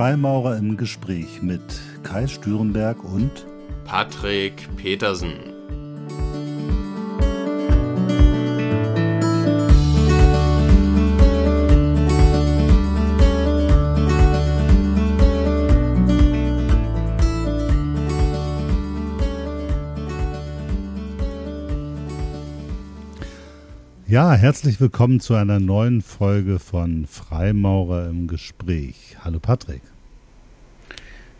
Freimaurer im Gespräch mit Kai Stürenberg und Patrick Petersen. Ja, herzlich willkommen zu einer neuen Folge von Freimaurer im Gespräch. Hallo Patrick.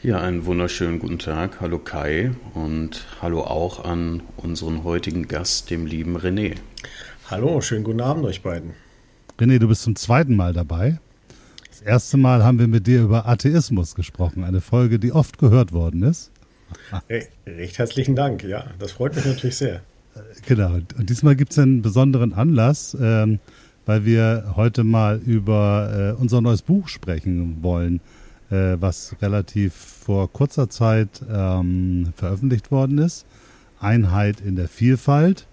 Ja, einen wunderschönen guten Tag. Hallo Kai und hallo auch an unseren heutigen Gast, dem lieben René. Hallo, schönen guten Abend euch beiden. René, du bist zum zweiten Mal dabei. Das erste Mal haben wir mit dir über Atheismus gesprochen, eine Folge, die oft gehört worden ist. Recht herzlichen Dank, ja, das freut mich natürlich sehr. Genau. Und diesmal gibt es einen besonderen Anlass, ähm, weil wir heute mal über äh, unser neues Buch sprechen wollen, äh, was relativ vor kurzer Zeit ähm, veröffentlicht worden ist. Einheit in der Vielfalt,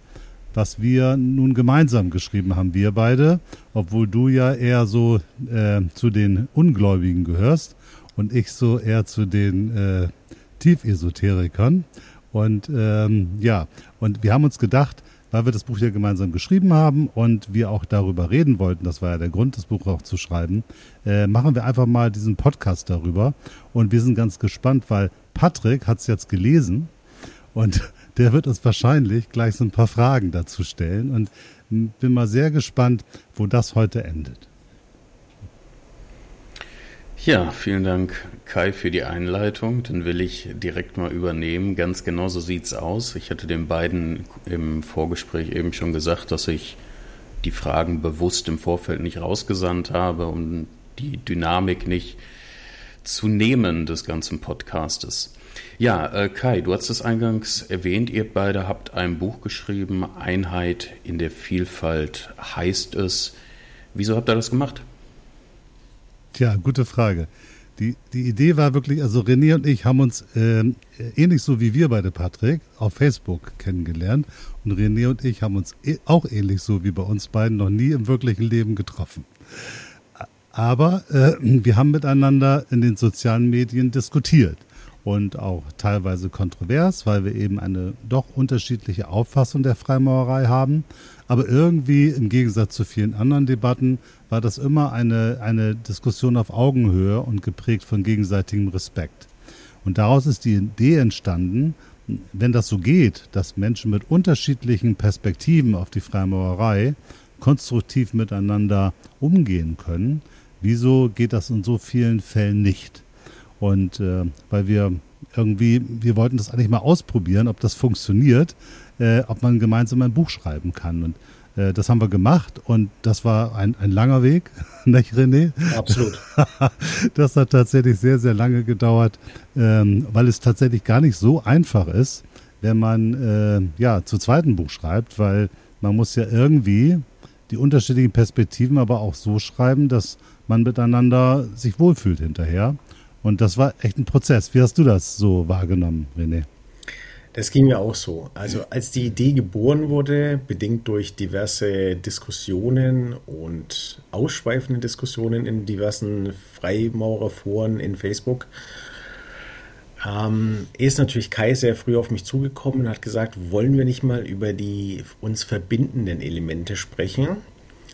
was wir nun gemeinsam geschrieben haben, wir beide, obwohl du ja eher so äh, zu den Ungläubigen gehörst und ich so eher zu den äh, Tiefersoterikern. Und ähm, ja, und wir haben uns gedacht, weil wir das Buch ja gemeinsam geschrieben haben und wir auch darüber reden wollten, das war ja der Grund, das Buch auch zu schreiben, äh, machen wir einfach mal diesen Podcast darüber. Und wir sind ganz gespannt, weil Patrick hat es jetzt gelesen und der wird uns wahrscheinlich gleich so ein paar Fragen dazu stellen. Und bin mal sehr gespannt, wo das heute endet. Ja, vielen Dank, Kai, für die Einleitung. Dann will ich direkt mal übernehmen. Ganz genau so sieht's aus. Ich hatte den beiden im Vorgespräch eben schon gesagt, dass ich die Fragen bewusst im Vorfeld nicht rausgesandt habe, um die Dynamik nicht zu nehmen des ganzen Podcastes. Ja, äh, Kai, du hast es eingangs erwähnt, ihr beide habt ein Buch geschrieben, Einheit in der Vielfalt heißt es. Wieso habt ihr das gemacht? Tja, gute Frage. Die, die Idee war wirklich, also René und ich haben uns äh, ähnlich so wie wir beide, Patrick, auf Facebook kennengelernt. Und René und ich haben uns e auch ähnlich so wie bei uns beiden noch nie im wirklichen Leben getroffen. Aber äh, wir haben miteinander in den sozialen Medien diskutiert und auch teilweise kontrovers, weil wir eben eine doch unterschiedliche Auffassung der Freimaurerei haben. Aber irgendwie im Gegensatz zu vielen anderen Debatten war das immer eine, eine Diskussion auf Augenhöhe und geprägt von gegenseitigem Respekt. Und daraus ist die Idee entstanden, wenn das so geht, dass Menschen mit unterschiedlichen Perspektiven auf die Freimaurerei konstruktiv miteinander umgehen können, wieso geht das in so vielen Fällen nicht? Und äh, weil wir irgendwie, wir wollten das eigentlich mal ausprobieren, ob das funktioniert, äh, ob man gemeinsam ein Buch schreiben kann. Und äh, das haben wir gemacht und das war ein, ein langer Weg, nicht René? Absolut. das hat tatsächlich sehr, sehr lange gedauert, ähm, weil es tatsächlich gar nicht so einfach ist, wenn man äh, ja zu zweiten Buch schreibt, weil man muss ja irgendwie die unterschiedlichen Perspektiven aber auch so schreiben, dass man miteinander sich wohlfühlt hinterher. Und das war echt ein Prozess. Wie hast du das so wahrgenommen, René? Das ging mir auch so. Also als die Idee geboren wurde, bedingt durch diverse Diskussionen und ausschweifende Diskussionen in diversen Freimaurerforen in Facebook, ähm, ist natürlich Kai sehr früh auf mich zugekommen und hat gesagt, wollen wir nicht mal über die uns verbindenden Elemente sprechen?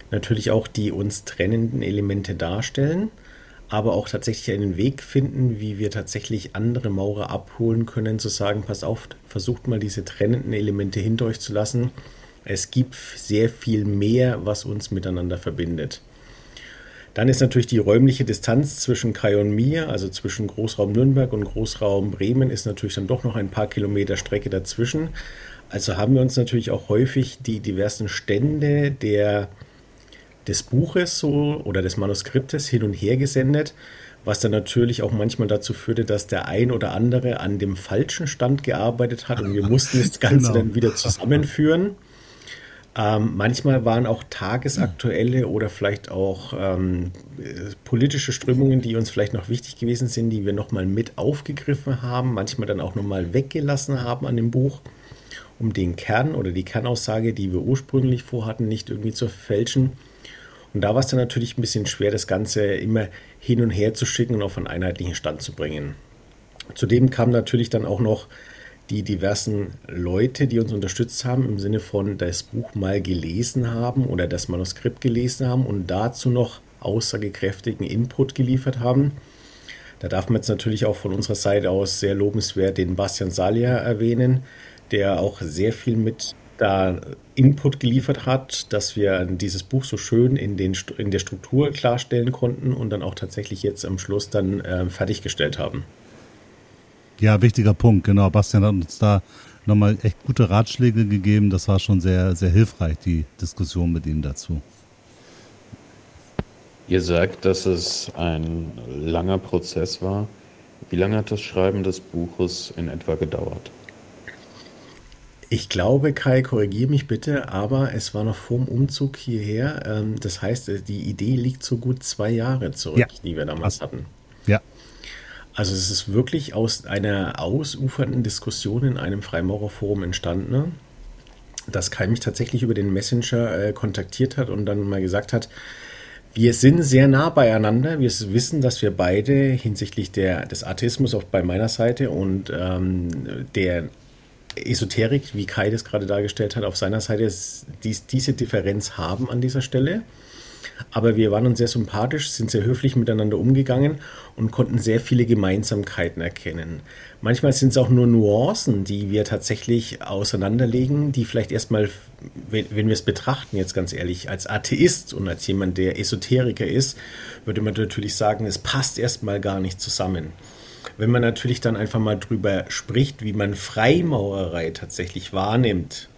Natürlich auch die uns trennenden Elemente darstellen aber auch tatsächlich einen Weg finden, wie wir tatsächlich andere Maurer abholen können, zu sagen, pass auf, versucht mal diese trennenden Elemente hinter euch zu lassen. Es gibt sehr viel mehr, was uns miteinander verbindet. Dann ist natürlich die räumliche Distanz zwischen Kai und mir, also zwischen Großraum Nürnberg und Großraum Bremen, ist natürlich dann doch noch ein paar Kilometer Strecke dazwischen. Also haben wir uns natürlich auch häufig die diversen Stände der des Buches so oder des Manuskriptes hin und her gesendet, was dann natürlich auch manchmal dazu führte, dass der ein oder andere an dem falschen Stand gearbeitet hat und wir mussten das Ganze genau. dann wieder zusammenführen. Ähm, manchmal waren auch tagesaktuelle oder vielleicht auch ähm, politische Strömungen, die uns vielleicht noch wichtig gewesen sind, die wir nochmal mit aufgegriffen haben, manchmal dann auch nochmal weggelassen haben an dem Buch, um den Kern oder die Kernaussage, die wir ursprünglich vorhatten, nicht irgendwie zu verfälschen. Und da war es dann natürlich ein bisschen schwer, das Ganze immer hin und her zu schicken und auf einen einheitlichen Stand zu bringen. Zudem kamen natürlich dann auch noch die diversen Leute, die uns unterstützt haben, im Sinne von das Buch mal gelesen haben oder das Manuskript gelesen haben und dazu noch aussagekräftigen Input geliefert haben. Da darf man jetzt natürlich auch von unserer Seite aus sehr lobenswert den Bastian Salia erwähnen, der auch sehr viel mit da Input geliefert hat, dass wir dieses Buch so schön in, den, in der Struktur klarstellen konnten und dann auch tatsächlich jetzt am Schluss dann äh, fertiggestellt haben. Ja, wichtiger Punkt, genau. Bastian hat uns da nochmal echt gute Ratschläge gegeben. Das war schon sehr, sehr hilfreich, die Diskussion mit ihm dazu. Ihr sagt, dass es ein langer Prozess war. Wie lange hat das Schreiben des Buches in etwa gedauert? Ich glaube, Kai, korrigiere mich bitte, aber es war noch vor dem Umzug hierher. Ähm, das heißt, die Idee liegt so gut zwei Jahre zurück, ja. die wir damals hatten. Ja. Also es ist wirklich aus einer ausufernden Diskussion in einem Freimaurerforum entstanden, ne? dass Kai mich tatsächlich über den Messenger äh, kontaktiert hat und dann mal gesagt hat, wir sind sehr nah beieinander. Wir wissen, dass wir beide hinsichtlich der, des Atheismus auf bei meiner Seite und ähm, der Esoterik, wie Kai das gerade dargestellt hat, auf seiner Seite dies, diese Differenz haben an dieser Stelle. Aber wir waren uns sehr sympathisch, sind sehr höflich miteinander umgegangen und konnten sehr viele Gemeinsamkeiten erkennen. Manchmal sind es auch nur Nuancen, die wir tatsächlich auseinanderlegen, die vielleicht erstmal, wenn, wenn wir es betrachten, jetzt ganz ehrlich, als Atheist und als jemand, der Esoteriker ist, würde man natürlich sagen, es passt erstmal gar nicht zusammen. Wenn man natürlich dann einfach mal drüber spricht, wie man Freimaurerei tatsächlich wahrnimmt,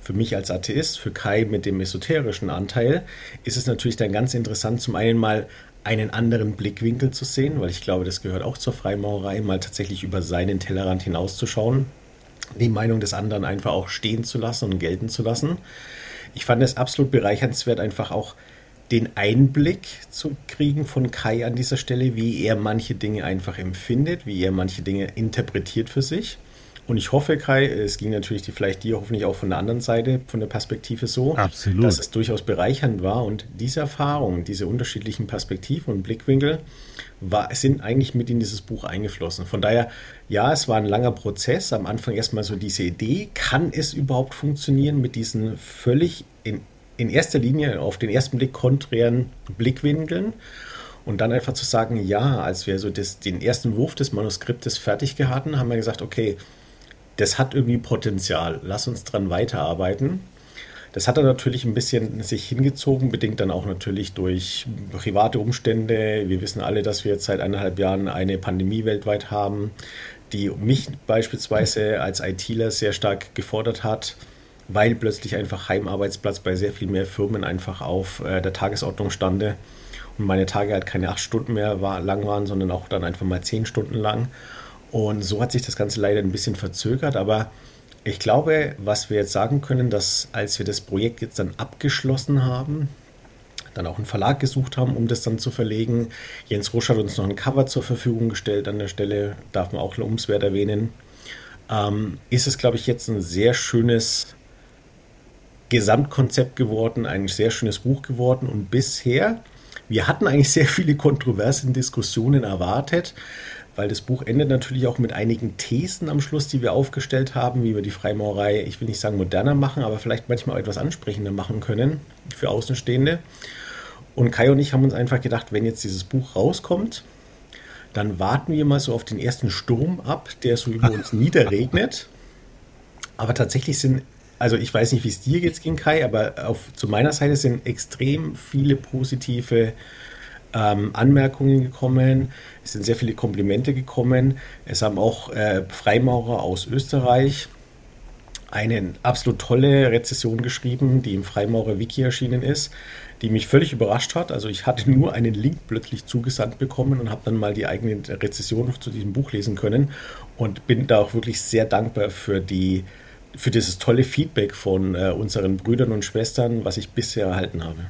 für mich als Atheist, für Kai mit dem esoterischen Anteil, ist es natürlich dann ganz interessant, zum einen mal einen anderen Blickwinkel zu sehen, weil ich glaube, das gehört auch zur Freimaurerei, mal tatsächlich über seinen Tellerrand hinauszuschauen, die Meinung des anderen einfach auch stehen zu lassen und gelten zu lassen. Ich fand es absolut bereichernswert, einfach auch den Einblick zu kriegen von Kai an dieser Stelle, wie er manche Dinge einfach empfindet, wie er manche Dinge interpretiert für sich. Und ich hoffe, Kai, es ging natürlich die, vielleicht dir hoffentlich auch von der anderen Seite, von der Perspektive so, Absolut. dass es durchaus bereichernd war. Und diese Erfahrungen, diese unterschiedlichen Perspektiven und Blickwinkel war, sind eigentlich mit in dieses Buch eingeflossen. Von daher, ja, es war ein langer Prozess. Am Anfang erstmal so diese Idee, kann es überhaupt funktionieren mit diesen völlig in, in erster Linie auf den ersten Blick konträren Blickwinkeln? Und dann einfach zu sagen, ja, als wir so das, den ersten Wurf des Manuskriptes fertig hatten, haben wir gesagt, okay, das hat irgendwie Potenzial. Lass uns dran weiterarbeiten. Das hat er natürlich ein bisschen sich hingezogen, bedingt dann auch natürlich durch private Umstände. Wir wissen alle, dass wir jetzt seit eineinhalb Jahren eine Pandemie weltweit haben, die mich beispielsweise als ITler sehr stark gefordert hat, weil plötzlich einfach Heimarbeitsplatz bei sehr viel mehr Firmen einfach auf äh, der Tagesordnung stande und meine Tage halt keine acht Stunden mehr war, lang waren, sondern auch dann einfach mal zehn Stunden lang. Und so hat sich das Ganze leider ein bisschen verzögert, aber ich glaube, was wir jetzt sagen können, dass als wir das Projekt jetzt dann abgeschlossen haben, dann auch einen Verlag gesucht haben, um das dann zu verlegen. Jens Rusch hat uns noch ein Cover zur Verfügung gestellt an der Stelle, darf man auch lobenswert erwähnen. Ähm, ist es, glaube ich, jetzt ein sehr schönes Gesamtkonzept geworden, ein sehr schönes Buch geworden und bisher, wir hatten eigentlich sehr viele kontroverse Diskussionen erwartet, weil das Buch endet natürlich auch mit einigen Thesen am Schluss, die wir aufgestellt haben, wie wir die Freimaurerei, ich will nicht sagen moderner machen, aber vielleicht manchmal auch etwas ansprechender machen können für Außenstehende. Und Kai und ich haben uns einfach gedacht, wenn jetzt dieses Buch rauskommt, dann warten wir mal so auf den ersten Sturm ab, der so über uns niederregnet. Aber tatsächlich sind, also ich weiß nicht, wie es dir jetzt ging, Kai, aber auf, zu meiner Seite sind extrem viele positive ähm, Anmerkungen gekommen, es sind sehr viele Komplimente gekommen. Es haben auch äh, Freimaurer aus Österreich eine absolut tolle Rezession geschrieben, die im Freimaurer Wiki erschienen ist, die mich völlig überrascht hat. Also ich hatte nur einen Link plötzlich zugesandt bekommen und habe dann mal die eigene Rezession zu diesem Buch lesen können und bin da auch wirklich sehr dankbar für die für dieses tolle Feedback von äh, unseren Brüdern und Schwestern, was ich bisher erhalten habe.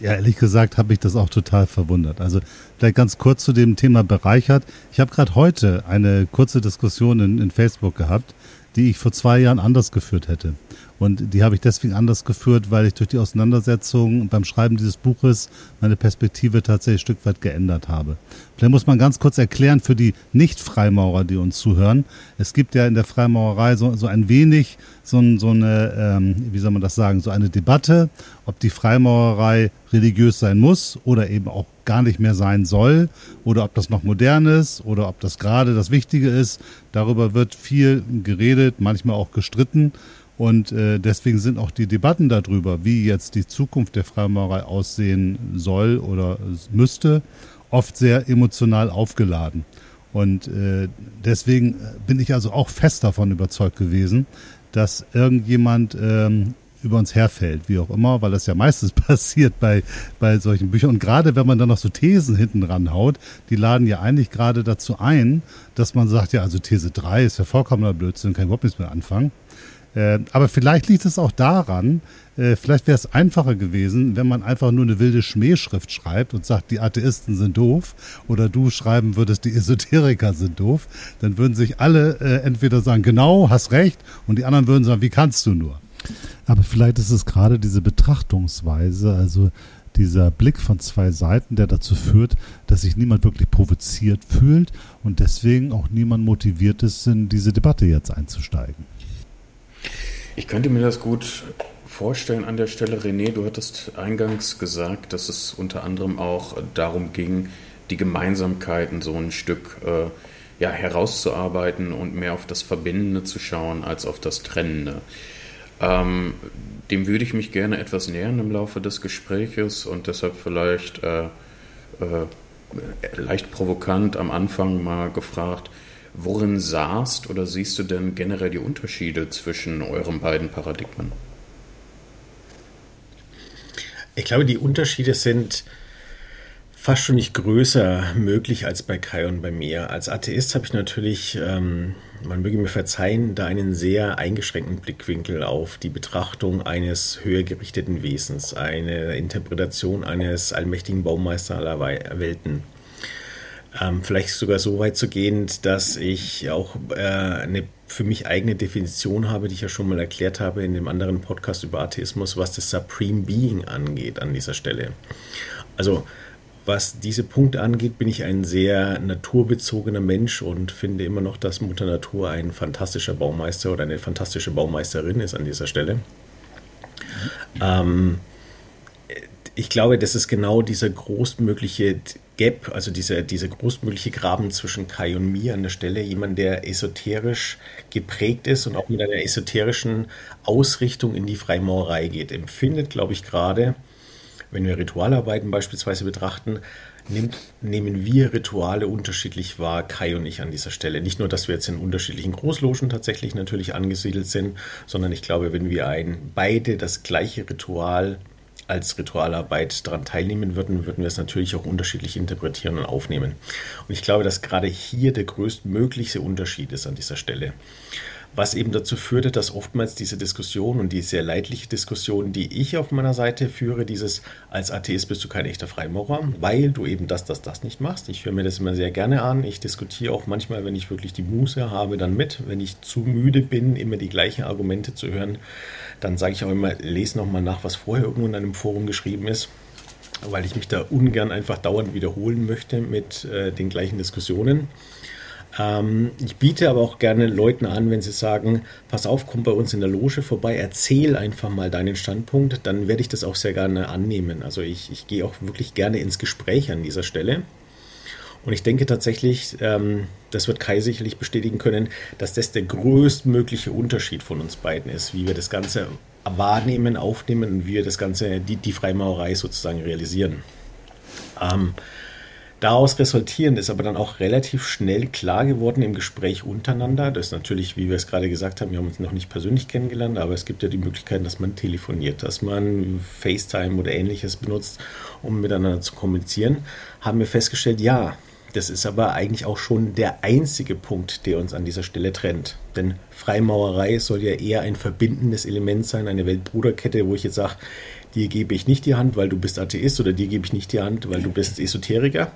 Ja, ehrlich gesagt habe ich das auch total verwundert. Also vielleicht ganz kurz zu dem Thema bereichert. Ich habe gerade heute eine kurze Diskussion in, in Facebook gehabt, die ich vor zwei Jahren anders geführt hätte. Und die habe ich deswegen anders geführt, weil ich durch die Auseinandersetzung beim Schreiben dieses Buches meine Perspektive tatsächlich ein Stück weit geändert habe. Vielleicht muss man ganz kurz erklären für die Nicht-Freimaurer, die uns zuhören. Es gibt ja in der Freimaurerei so, so ein wenig so, so eine, ähm, wie soll man das sagen, so eine Debatte, ob die Freimaurerei religiös sein muss oder eben auch gar nicht mehr sein soll oder ob das noch modern ist oder ob das gerade das Wichtige ist. Darüber wird viel geredet, manchmal auch gestritten. Und äh, deswegen sind auch die Debatten darüber, wie jetzt die Zukunft der Freimaurerei aussehen soll oder müsste, oft sehr emotional aufgeladen. Und äh, deswegen bin ich also auch fest davon überzeugt gewesen, dass irgendjemand ähm, über uns herfällt, wie auch immer, weil das ja meistens passiert bei, bei solchen Büchern. Und gerade wenn man dann noch so Thesen hinten ranhaut, die laden ja eigentlich gerade dazu ein, dass man sagt, ja, also These 3 ist ja vollkommener Blödsinn, kann überhaupt nichts mehr anfangen. Äh, aber vielleicht liegt es auch daran, äh, vielleicht wäre es einfacher gewesen, wenn man einfach nur eine wilde Schmähschrift schreibt und sagt, die Atheisten sind doof, oder du schreiben würdest, die Esoteriker sind doof, dann würden sich alle äh, entweder sagen, genau, hast recht, und die anderen würden sagen, wie kannst du nur? Aber vielleicht ist es gerade diese Betrachtungsweise, also dieser Blick von zwei Seiten, der dazu führt, dass sich niemand wirklich provoziert fühlt und deswegen auch niemand motiviert ist, in diese Debatte jetzt einzusteigen. Ich könnte mir das gut vorstellen an der Stelle, René. Du hattest eingangs gesagt, dass es unter anderem auch darum ging, die Gemeinsamkeiten so ein Stück äh, ja, herauszuarbeiten und mehr auf das Verbindende zu schauen als auf das Trennende. Ähm, dem würde ich mich gerne etwas nähern im Laufe des Gespräches und deshalb vielleicht äh, äh, leicht provokant am Anfang mal gefragt, worin sahst oder siehst du denn generell die Unterschiede zwischen euren beiden Paradigmen? Ich glaube, die Unterschiede sind fast schon nicht größer möglich als bei Kai und bei mir. Als Atheist habe ich natürlich, ähm, man möge mir verzeihen, da einen sehr eingeschränkten Blickwinkel auf die Betrachtung eines höher gerichteten Wesens, eine Interpretation eines allmächtigen Baumeister aller Welten. Ähm, vielleicht sogar so weit zu gehen, dass ich auch äh, eine für mich eigene Definition habe, die ich ja schon mal erklärt habe in dem anderen Podcast über Atheismus, was das Supreme Being angeht an dieser Stelle. Also was diese Punkte angeht, bin ich ein sehr naturbezogener Mensch und finde immer noch, dass Mutter Natur ein fantastischer Baumeister oder eine fantastische Baumeisterin ist an dieser Stelle. Ähm, ich glaube, das ist genau dieser großmögliche Gap, also dieser, dieser großmögliche Graben zwischen Kai und mir an der Stelle. Jemand, der esoterisch geprägt ist und auch mit einer esoterischen Ausrichtung in die Freimaurerei geht, empfindet, glaube ich, gerade wenn wir Ritualarbeiten beispielsweise betrachten, nimmt, nehmen wir Rituale unterschiedlich wahr, Kai und ich an dieser Stelle. Nicht nur, dass wir jetzt in unterschiedlichen Großlogen tatsächlich natürlich angesiedelt sind, sondern ich glaube, wenn wir ein, beide das gleiche Ritual als Ritualarbeit daran teilnehmen würden, würden wir es natürlich auch unterschiedlich interpretieren und aufnehmen. Und ich glaube, dass gerade hier der größtmögliche Unterschied ist an dieser Stelle was eben dazu führte, dass oftmals diese Diskussion und die sehr leidliche Diskussion, die ich auf meiner Seite führe, dieses als Atheist bist du kein echter Freimaurer, weil du eben das, das, das nicht machst. Ich höre mir das immer sehr gerne an. Ich diskutiere auch manchmal, wenn ich wirklich die Muße habe, dann mit. Wenn ich zu müde bin, immer die gleichen Argumente zu hören, dann sage ich auch immer, lese nochmal nach, was vorher irgendwo in einem Forum geschrieben ist weil ich mich da ungern einfach dauernd wiederholen möchte mit äh, den gleichen Diskussionen. Ähm, ich biete aber auch gerne Leuten an, wenn sie sagen, pass auf, komm bei uns in der Loge vorbei, erzähl einfach mal deinen Standpunkt, dann werde ich das auch sehr gerne annehmen. Also ich, ich gehe auch wirklich gerne ins Gespräch an dieser Stelle. Und ich denke tatsächlich, ähm, das wird Kai sicherlich bestätigen können, dass das der größtmögliche Unterschied von uns beiden ist, wie wir das Ganze wahrnehmen, aufnehmen und wie wir das Ganze, die, die Freimaurerei sozusagen realisieren. Ähm, Daraus resultierend ist aber dann auch relativ schnell klar geworden im Gespräch untereinander. Das ist natürlich, wie wir es gerade gesagt haben, wir haben uns noch nicht persönlich kennengelernt, aber es gibt ja die Möglichkeit, dass man telefoniert, dass man FaceTime oder ähnliches benutzt, um miteinander zu kommunizieren. Haben wir festgestellt, ja, das ist aber eigentlich auch schon der einzige Punkt, der uns an dieser Stelle trennt. Denn Freimaurerei soll ja eher ein verbindendes Element sein, eine Weltbruderkette, wo ich jetzt sage, dir gebe ich nicht die Hand, weil du bist Atheist oder dir gebe ich nicht die Hand, weil du bist Esoteriker.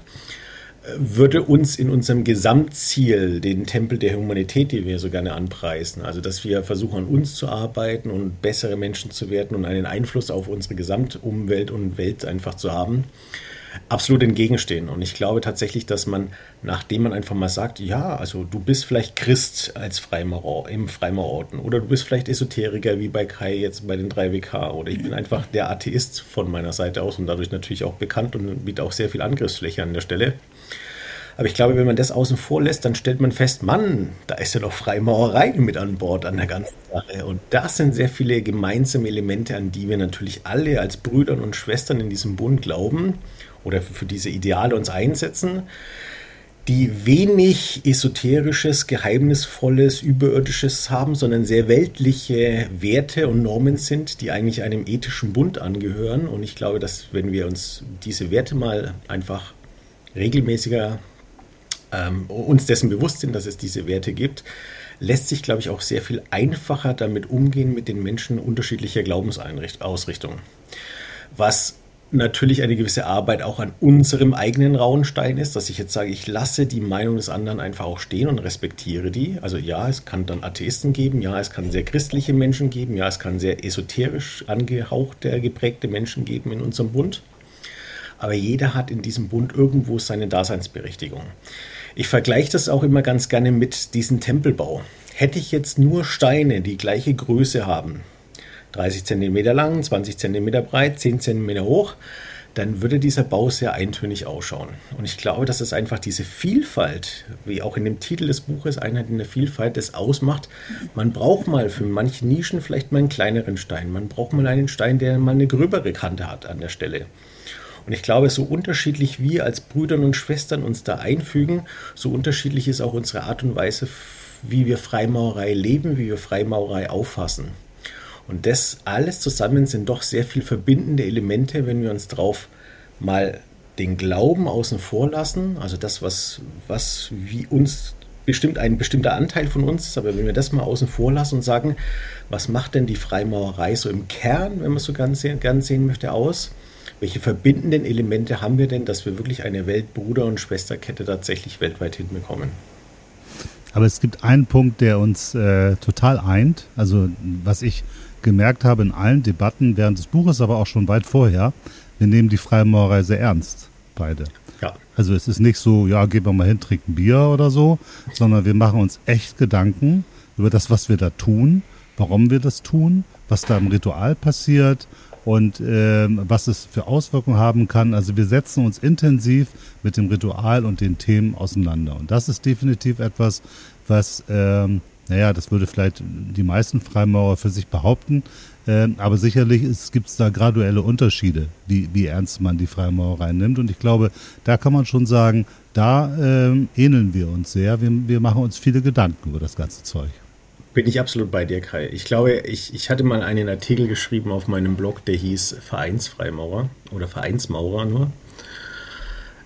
würde uns in unserem Gesamtziel, den Tempel der Humanität, den wir so gerne anpreisen, also dass wir versuchen an uns zu arbeiten und bessere Menschen zu werden und einen Einfluss auf unsere Gesamtumwelt und Welt einfach zu haben, absolut entgegenstehen. Und ich glaube tatsächlich, dass man, nachdem man einfach mal sagt, ja, also du bist vielleicht Christ als Freimaurer im Freimaurorden oder du bist vielleicht Esoteriker wie bei Kai jetzt bei den 3WK oder ich bin einfach der Atheist von meiner Seite aus und dadurch natürlich auch bekannt und bietet auch sehr viel Angriffsfläche an der Stelle. Aber ich glaube, wenn man das außen vor lässt, dann stellt man fest, Mann, da ist ja noch Freimaurerei mit an Bord an der ganzen Sache. Und das sind sehr viele gemeinsame Elemente, an die wir natürlich alle als Brüder und Schwestern in diesem Bund glauben oder für diese Ideale uns einsetzen, die wenig esoterisches, geheimnisvolles, überirdisches haben, sondern sehr weltliche Werte und Normen sind, die eigentlich einem ethischen Bund angehören. Und ich glaube, dass wenn wir uns diese Werte mal einfach regelmäßiger ähm, uns dessen bewusst sind, dass es diese Werte gibt, lässt sich, glaube ich, auch sehr viel einfacher damit umgehen mit den Menschen unterschiedlicher Glaubensausrichtungen. Was natürlich eine gewisse Arbeit auch an unserem eigenen Rauenstein ist, dass ich jetzt sage, ich lasse die Meinung des anderen einfach auch stehen und respektiere die. Also ja, es kann dann Atheisten geben, ja, es kann sehr christliche Menschen geben, ja, es kann sehr esoterisch angehauchte, geprägte Menschen geben in unserem Bund. Aber jeder hat in diesem Bund irgendwo seine Daseinsberechtigung. Ich vergleiche das auch immer ganz gerne mit diesem Tempelbau. Hätte ich jetzt nur Steine, die gleiche Größe haben, 30 cm lang, 20 cm breit, 10 cm hoch, dann würde dieser Bau sehr eintönig ausschauen. Und ich glaube, dass es einfach diese Vielfalt, wie auch in dem Titel des Buches Einheit in der Vielfalt, das ausmacht. Man braucht mal für manche Nischen vielleicht mal einen kleineren Stein. Man braucht mal einen Stein, der mal eine gröbere Kante hat an der Stelle. Und ich glaube, so unterschiedlich wir als Brüder und Schwestern uns da einfügen, so unterschiedlich ist auch unsere Art und Weise, wie wir Freimaurerei leben, wie wir Freimaurerei auffassen. Und das alles zusammen sind doch sehr viel verbindende Elemente, wenn wir uns drauf mal den Glauben außen vor lassen, also das, was, was wie uns bestimmt ein bestimmter Anteil von uns ist, aber wenn wir das mal außen vor lassen und sagen, was macht denn die Freimaurerei so im Kern, wenn man es so ganz, ganz sehen möchte, aus? welche verbindenden Elemente haben wir denn, dass wir wirklich eine Weltbruder- und Schwesterkette tatsächlich weltweit hinbekommen? Aber es gibt einen Punkt, der uns äh, total eint. Also was ich gemerkt habe in allen Debatten während des Buches, aber auch schon weit vorher, wir nehmen die Freimaurerei sehr ernst, beide. Ja. Also es ist nicht so, ja, gehen wir mal hin, trinken Bier oder so, sondern wir machen uns echt Gedanken über das, was wir da tun, warum wir das tun, was da im Ritual passiert und äh, was es für Auswirkungen haben kann. Also wir setzen uns intensiv mit dem Ritual und den Themen auseinander. Und das ist definitiv etwas, was, ähm, naja, das würde vielleicht die meisten Freimaurer für sich behaupten, äh, aber sicherlich gibt es da graduelle Unterschiede, wie, wie ernst man die Freimaurerei nimmt. Und ich glaube, da kann man schon sagen, da äh, ähneln wir uns sehr. Wir, wir machen uns viele Gedanken über das ganze Zeug. Bin ich absolut bei dir, Kai. Ich glaube, ich, ich hatte mal einen Artikel geschrieben auf meinem Blog, der hieß Vereinsfreimaurer oder Vereinsmaurer nur.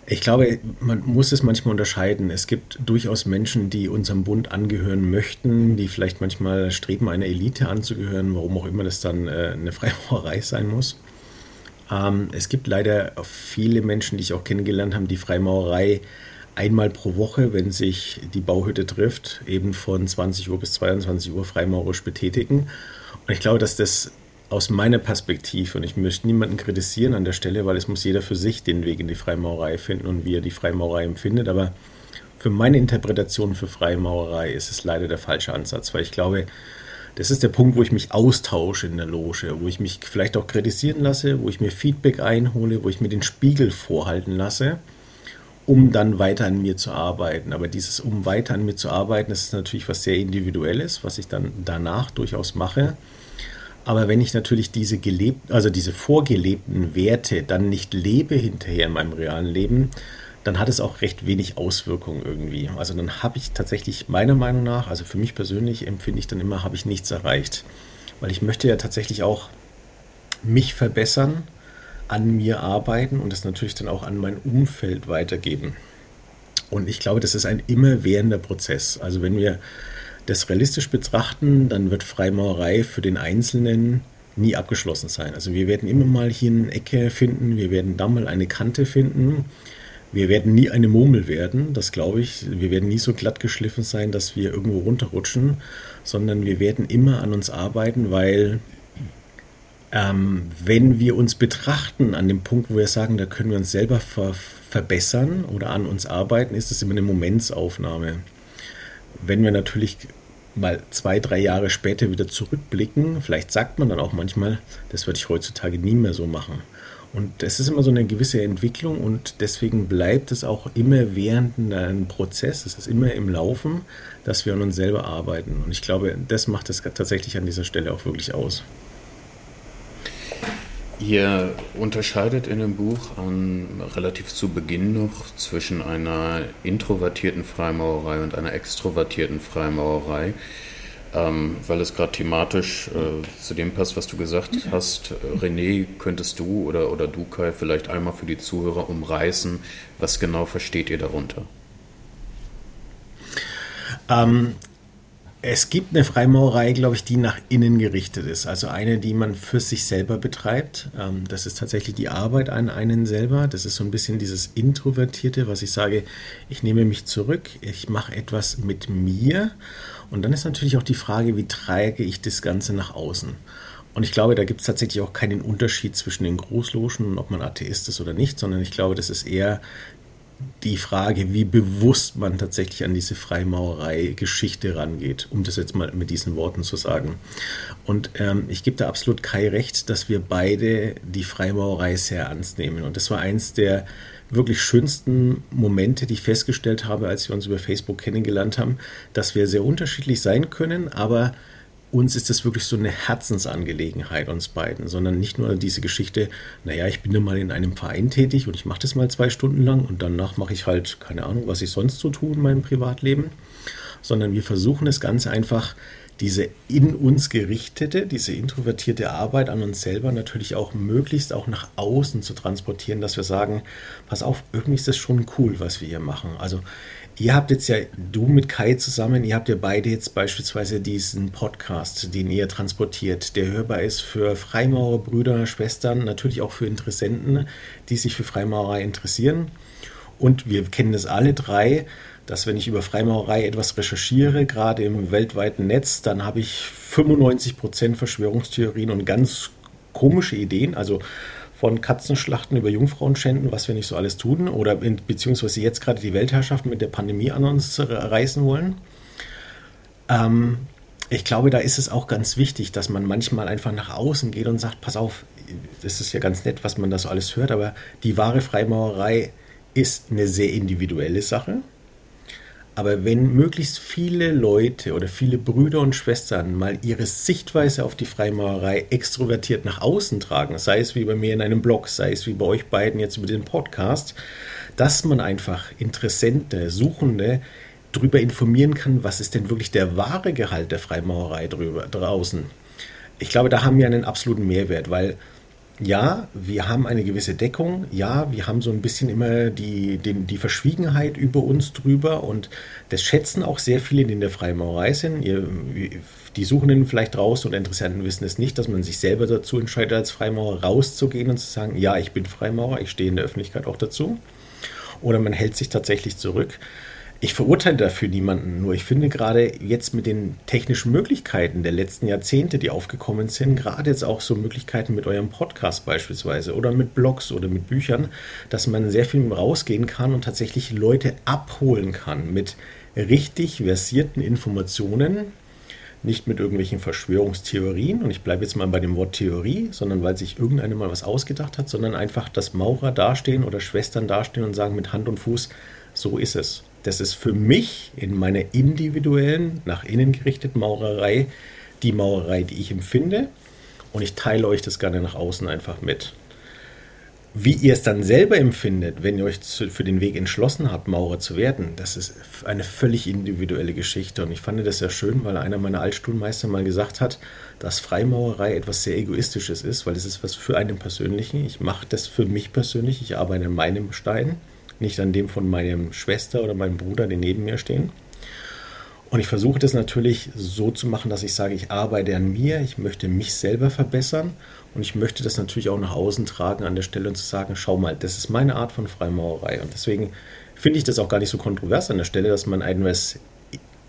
Ich glaube, man muss es manchmal unterscheiden. Es gibt durchaus Menschen, die unserem Bund angehören möchten, die vielleicht manchmal streben, einer Elite anzugehören, warum auch immer das dann äh, eine Freimaurerei sein muss. Ähm, es gibt leider viele Menschen, die ich auch kennengelernt habe, die Freimaurerei einmal pro Woche, wenn sich die Bauhütte trifft, eben von 20 Uhr bis 22 Uhr freimaurisch betätigen. Und ich glaube, dass das aus meiner Perspektive, und ich möchte niemanden kritisieren an der Stelle, weil es muss jeder für sich den Weg in die Freimaurerei finden und wie er die Freimaurerei empfindet, aber für meine Interpretation für Freimaurerei ist es leider der falsche Ansatz, weil ich glaube, das ist der Punkt, wo ich mich austausche in der Loge, wo ich mich vielleicht auch kritisieren lasse, wo ich mir Feedback einhole, wo ich mir den Spiegel vorhalten lasse um dann weiter an mir zu arbeiten. Aber dieses um weiter an mir zu arbeiten, das ist natürlich was sehr Individuelles, was ich dann danach durchaus mache. Aber wenn ich natürlich diese gelebt, also diese vorgelebten Werte dann nicht lebe hinterher in meinem realen Leben, dann hat es auch recht wenig Auswirkungen irgendwie. Also dann habe ich tatsächlich meiner Meinung nach, also für mich persönlich empfinde ich dann immer, habe ich nichts erreicht. Weil ich möchte ja tatsächlich auch mich verbessern an mir arbeiten und das natürlich dann auch an mein Umfeld weitergeben. Und ich glaube, das ist ein immerwährender Prozess. Also wenn wir das realistisch betrachten, dann wird Freimaurerei für den Einzelnen nie abgeschlossen sein. Also wir werden immer mal hier eine Ecke finden, wir werden da mal eine Kante finden. Wir werden nie eine Murmel werden, das glaube ich. Wir werden nie so glatt geschliffen sein, dass wir irgendwo runterrutschen, sondern wir werden immer an uns arbeiten, weil ähm, wenn wir uns betrachten an dem Punkt, wo wir sagen, da können wir uns selber ver verbessern oder an uns arbeiten, ist es immer eine Momentsaufnahme. Wenn wir natürlich mal zwei, drei Jahre später wieder zurückblicken, vielleicht sagt man dann auch manchmal, das würde ich heutzutage nie mehr so machen. Und es ist immer so eine gewisse Entwicklung und deswegen bleibt es auch immer während einem Prozess, es ist immer im Laufen, dass wir an uns selber arbeiten. Und ich glaube, das macht es tatsächlich an dieser Stelle auch wirklich aus. Ihr unterscheidet in dem Buch an, relativ zu Beginn noch zwischen einer introvertierten Freimaurerei und einer extrovertierten Freimaurerei ähm, weil es gerade thematisch äh, zu dem passt, was du gesagt mhm. hast. Äh, René, könntest du oder, oder du, Kai, vielleicht einmal für die Zuhörer umreißen, was genau versteht ihr darunter? Ähm, es gibt eine Freimaurerei, glaube ich, die nach innen gerichtet ist. Also eine, die man für sich selber betreibt. Ähm, das ist tatsächlich die Arbeit an einen selber. Das ist so ein bisschen dieses Introvertierte, was ich sage, ich nehme mich zurück, ich mache etwas mit mir und dann ist natürlich auch die Frage, wie trage ich das Ganze nach außen? Und ich glaube, da gibt es tatsächlich auch keinen Unterschied zwischen den Großlogen und ob man Atheist ist oder nicht, sondern ich glaube, das ist eher die Frage, wie bewusst man tatsächlich an diese Freimaurerei-Geschichte rangeht, um das jetzt mal mit diesen Worten zu sagen. Und ähm, ich gebe da absolut Kai recht, dass wir beide die Freimaurerei sehr ernst nehmen. Und das war eins der wirklich schönsten Momente, die ich festgestellt habe, als wir uns über Facebook kennengelernt haben, dass wir sehr unterschiedlich sein können, aber uns ist das wirklich so eine Herzensangelegenheit, uns beiden, sondern nicht nur diese Geschichte, naja, ich bin ja mal in einem Verein tätig und ich mache das mal zwei Stunden lang und danach mache ich halt keine Ahnung, was ich sonst so tue in meinem Privatleben, sondern wir versuchen das Ganze einfach diese in uns gerichtete, diese introvertierte Arbeit an uns selber natürlich auch möglichst auch nach außen zu transportieren, dass wir sagen, pass auf, irgendwie ist das schon cool, was wir hier machen. Also ihr habt jetzt ja, du mit Kai zusammen, ihr habt ja beide jetzt beispielsweise diesen Podcast, den ihr transportiert, der hörbar ist für Freimaurer, Brüder, Schwestern, natürlich auch für Interessenten, die sich für Freimaurerei interessieren. Und wir kennen das alle drei dass wenn ich über Freimaurerei etwas recherchiere, gerade im weltweiten Netz, dann habe ich 95% Verschwörungstheorien und ganz komische Ideen, also von Katzenschlachten über Jungfrauenschänden, was wir nicht so alles tun, oder in, beziehungsweise jetzt gerade die Weltherrschaft mit der Pandemie an uns reißen wollen. Ähm, ich glaube, da ist es auch ganz wichtig, dass man manchmal einfach nach außen geht und sagt, pass auf, das ist ja ganz nett, was man da so alles hört, aber die wahre Freimaurerei ist eine sehr individuelle Sache. Aber wenn möglichst viele Leute oder viele Brüder und Schwestern mal ihre Sichtweise auf die Freimaurerei extrovertiert nach außen tragen, sei es wie bei mir in einem Blog, sei es wie bei euch beiden jetzt über den Podcast, dass man einfach Interessente, Suchende darüber informieren kann, was ist denn wirklich der wahre Gehalt der Freimaurerei drüber, draußen. Ich glaube, da haben wir einen absoluten Mehrwert, weil ja, wir haben eine gewisse Deckung, ja, wir haben so ein bisschen immer die, den, die Verschwiegenheit über uns drüber und das schätzen auch sehr viele, die in der Freimaurerei sind. Ihr, die Suchenden vielleicht raus und Interessenten wissen es nicht, dass man sich selber dazu entscheidet, als Freimaurer rauszugehen und zu sagen, ja, ich bin Freimaurer, ich stehe in der Öffentlichkeit auch dazu. Oder man hält sich tatsächlich zurück. Ich verurteile dafür niemanden, nur ich finde gerade jetzt mit den technischen Möglichkeiten der letzten Jahrzehnte, die aufgekommen sind, gerade jetzt auch so Möglichkeiten mit eurem Podcast beispielsweise oder mit Blogs oder mit Büchern, dass man sehr viel rausgehen kann und tatsächlich Leute abholen kann mit richtig versierten Informationen, nicht mit irgendwelchen Verschwörungstheorien, und ich bleibe jetzt mal bei dem Wort Theorie, sondern weil sich irgendeiner mal was ausgedacht hat, sondern einfach, dass Maurer dastehen oder Schwestern dastehen und sagen mit Hand und Fuß, so ist es. Das ist für mich in meiner individuellen, nach innen gerichteten Maurerei die Maurerei, die ich empfinde. Und ich teile euch das gerne nach außen einfach mit. Wie ihr es dann selber empfindet, wenn ihr euch für den Weg entschlossen habt, Maurer zu werden, das ist eine völlig individuelle Geschichte. Und ich fand das sehr schön, weil einer meiner Altstuhlmeister mal gesagt hat, dass Freimaurerei etwas sehr Egoistisches ist, weil es ist was für einen Persönlichen. Ich mache das für mich persönlich, ich arbeite an meinem Stein nicht an dem von meinem Schwester oder meinem Bruder, die neben mir stehen. Und ich versuche das natürlich so zu machen, dass ich sage, ich arbeite an mir, ich möchte mich selber verbessern und ich möchte das natürlich auch nach außen tragen an der Stelle und zu sagen, schau mal, das ist meine Art von Freimaurerei. Und deswegen finde ich das auch gar nicht so kontrovers an der Stelle, dass man etwas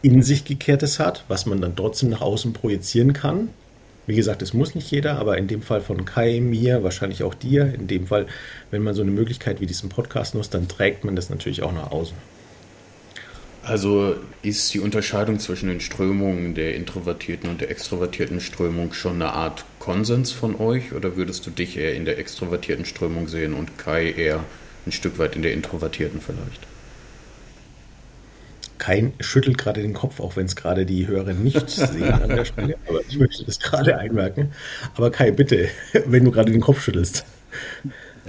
in sich gekehrtes hat, was man dann trotzdem nach außen projizieren kann. Wie gesagt, es muss nicht jeder, aber in dem Fall von Kai, mir, wahrscheinlich auch dir, in dem Fall, wenn man so eine Möglichkeit wie diesen Podcast nutzt, dann trägt man das natürlich auch nach außen. Also ist die Unterscheidung zwischen den Strömungen der introvertierten und der extrovertierten Strömung schon eine Art Konsens von euch oder würdest du dich eher in der extrovertierten Strömung sehen und Kai eher ein Stück weit in der introvertierten vielleicht? Kai schüttelt gerade den Kopf, auch wenn es gerade die Hörer nicht sehen an der Stelle. Aber ich möchte das gerade einmerken. Aber Kai, bitte, wenn du gerade den Kopf schüttelst.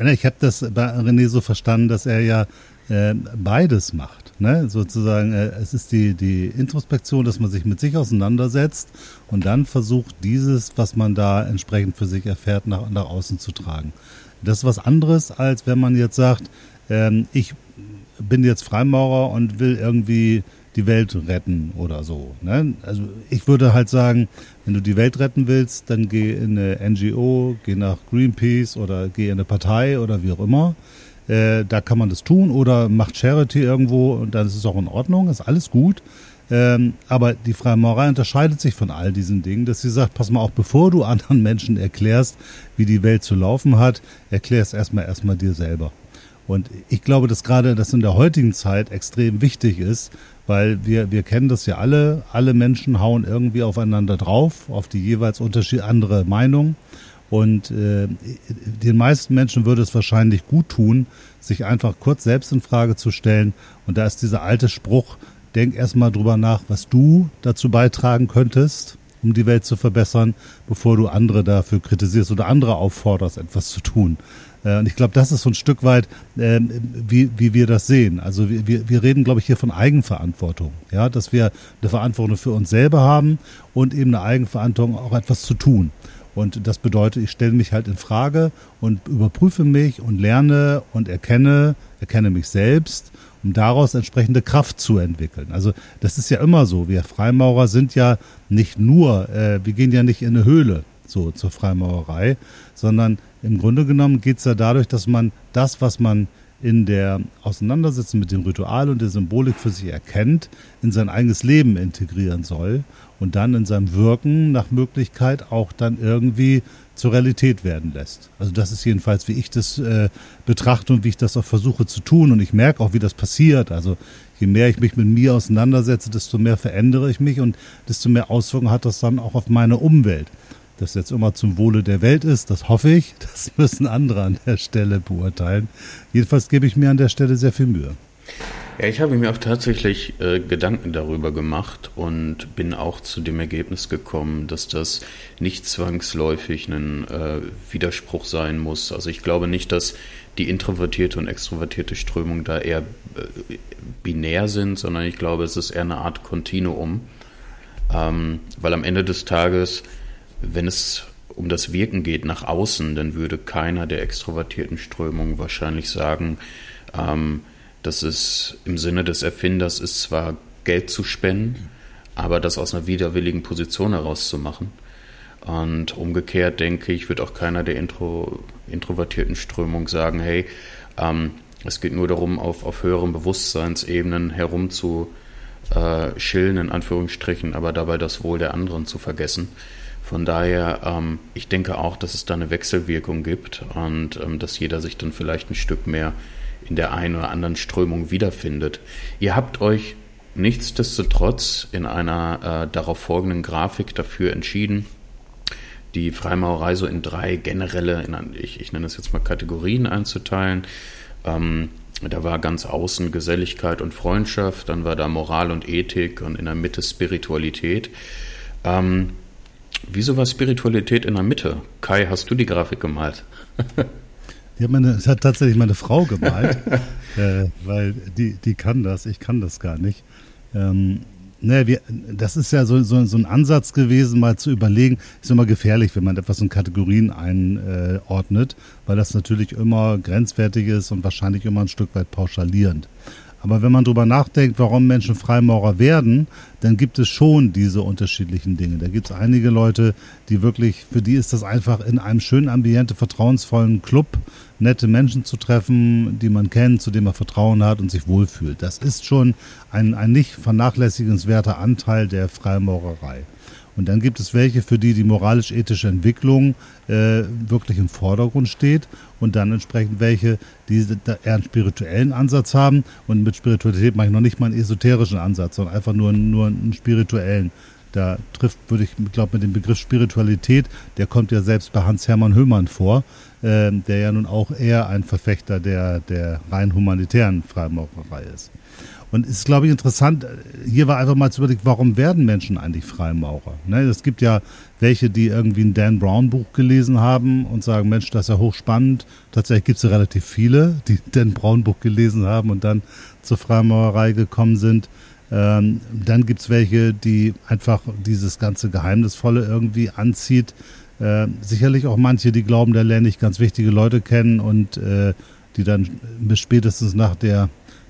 Ich habe das bei René so verstanden, dass er ja äh, beides macht. Ne? Sozusagen, äh, es ist die, die Introspektion, dass man sich mit sich auseinandersetzt und dann versucht, dieses, was man da entsprechend für sich erfährt, nach, nach außen zu tragen. Das ist was anderes, als wenn man jetzt sagt, ähm, ich bin jetzt Freimaurer und will irgendwie die Welt retten oder so. Ne? Also ich würde halt sagen, wenn du die Welt retten willst, dann geh in eine NGO, geh nach Greenpeace oder geh in eine Partei oder wie auch immer. Äh, da kann man das tun oder macht Charity irgendwo und dann ist es auch in Ordnung, ist alles gut. Ähm, aber die Freimaurerei unterscheidet sich von all diesen Dingen, dass sie sagt, pass mal auch bevor du anderen Menschen erklärst, wie die Welt zu laufen hat, erklär es erstmal erstmal dir selber. Und ich glaube, dass gerade das in der heutigen Zeit extrem wichtig ist, weil wir, wir kennen das ja alle, alle Menschen hauen irgendwie aufeinander drauf, auf die jeweils unterschied andere Meinungen. Und äh, den meisten Menschen würde es wahrscheinlich gut tun, sich einfach kurz selbst in Frage zu stellen. Und da ist dieser alte Spruch, denk erstmal drüber nach, was du dazu beitragen könntest, um die Welt zu verbessern, bevor du andere dafür kritisierst oder andere aufforderst, etwas zu tun. Äh, und ich glaube, das ist so ein Stück weit, äh, wie, wie wir das sehen. Also wir, wir reden, glaube ich, hier von Eigenverantwortung. Ja, dass wir eine Verantwortung für uns selber haben und eben eine Eigenverantwortung auch etwas zu tun. Und das bedeutet, ich stelle mich halt in Frage und überprüfe mich und lerne und erkenne, erkenne mich selbst, um daraus entsprechende Kraft zu entwickeln. Also das ist ja immer so. Wir Freimaurer sind ja nicht nur, äh, wir gehen ja nicht in eine Höhle so zur Freimaurerei, sondern im Grunde genommen geht es ja dadurch, dass man das, was man in der Auseinandersetzung mit dem Ritual und der Symbolik für sich erkennt, in sein eigenes Leben integrieren soll und dann in seinem Wirken nach Möglichkeit auch dann irgendwie zur Realität werden lässt. Also das ist jedenfalls, wie ich das äh, betrachte und wie ich das auch versuche zu tun. Und ich merke auch, wie das passiert. Also je mehr ich mich mit mir auseinandersetze, desto mehr verändere ich mich und desto mehr Auswirkungen hat das dann auch auf meine Umwelt. Das jetzt immer zum Wohle der Welt ist, das hoffe ich. Das müssen andere an der Stelle beurteilen. Jedenfalls gebe ich mir an der Stelle sehr viel Mühe. Ja, ich habe mir auch tatsächlich äh, Gedanken darüber gemacht und bin auch zu dem Ergebnis gekommen, dass das nicht zwangsläufig ein äh, Widerspruch sein muss. Also ich glaube nicht, dass die introvertierte und extrovertierte Strömung da eher äh, binär sind, sondern ich glaube, es ist eher eine Art Kontinuum. Ähm, weil am Ende des Tages, wenn es um das Wirken geht nach außen, dann würde keiner der extrovertierten Strömungen wahrscheinlich sagen, ähm, dass es im Sinne des Erfinders ist, zwar Geld zu spenden, aber das aus einer widerwilligen Position heraus zu machen. Und umgekehrt denke ich, wird auch keiner der Intro, introvertierten Strömung sagen, hey, ähm, es geht nur darum, auf, auf höheren Bewusstseinsebenen herumzuschillen, äh, in Anführungsstrichen, aber dabei das Wohl der anderen zu vergessen. Von daher, ähm, ich denke auch, dass es da eine Wechselwirkung gibt und ähm, dass jeder sich dann vielleicht ein Stück mehr in der einen oder anderen Strömung wiederfindet. Ihr habt euch nichtsdestotrotz in einer äh, darauf folgenden Grafik dafür entschieden, die Freimaurerei so in drei generelle, in, ich, ich nenne es jetzt mal Kategorien einzuteilen. Ähm, da war ganz außen Geselligkeit und Freundschaft, dann war da Moral und Ethik und in der Mitte Spiritualität. Ähm, wieso war Spiritualität in der Mitte? Kai, hast du die Grafik gemalt? Die hat meine, das hat tatsächlich meine Frau gemalt, äh, weil die, die kann das, ich kann das gar nicht. Ähm, ne, wir, das ist ja so, so, so ein Ansatz gewesen, mal zu überlegen, ist immer gefährlich, wenn man etwas in Kategorien einordnet, weil das natürlich immer grenzwertig ist und wahrscheinlich immer ein Stück weit pauschalierend. Aber wenn man darüber nachdenkt, warum Menschen Freimaurer werden, dann gibt es schon diese unterschiedlichen Dinge. Da gibt es einige Leute, die wirklich, für die ist das einfach in einem schönen Ambiente, vertrauensvollen Club, nette Menschen zu treffen, die man kennt, zu denen man Vertrauen hat und sich wohlfühlt. Das ist schon ein, ein nicht vernachlässigenswerter Anteil der Freimaurerei. Und dann gibt es welche, für die die moralisch-ethische Entwicklung äh, wirklich im Vordergrund steht und dann entsprechend welche, die eher einen spirituellen Ansatz haben. Und mit Spiritualität mache ich noch nicht mal einen esoterischen Ansatz, sondern einfach nur, nur einen spirituellen. Da trifft, würde ich, glaube mit dem Begriff Spiritualität, der kommt ja selbst bei Hans-Hermann Höhmann vor, äh, der ja nun auch eher ein Verfechter der, der rein humanitären Freimaurerei ist. Und es ist, glaube ich, interessant, hier war einfach mal zu überlegen, warum werden Menschen eigentlich Freimaurer? Ne, es gibt ja welche, die irgendwie ein Dan Brown Buch gelesen haben und sagen, Mensch, das ist ja hochspannend. Tatsächlich gibt es ja relativ viele, die Dan Brown Buch gelesen haben und dann zur Freimaurerei gekommen sind. Ähm, dann gibt es welche, die einfach dieses ganze Geheimnisvolle irgendwie anzieht. Äh, sicherlich auch manche, die glauben, da lerne ich ganz wichtige Leute kennen und äh, die dann bis spätestens nach der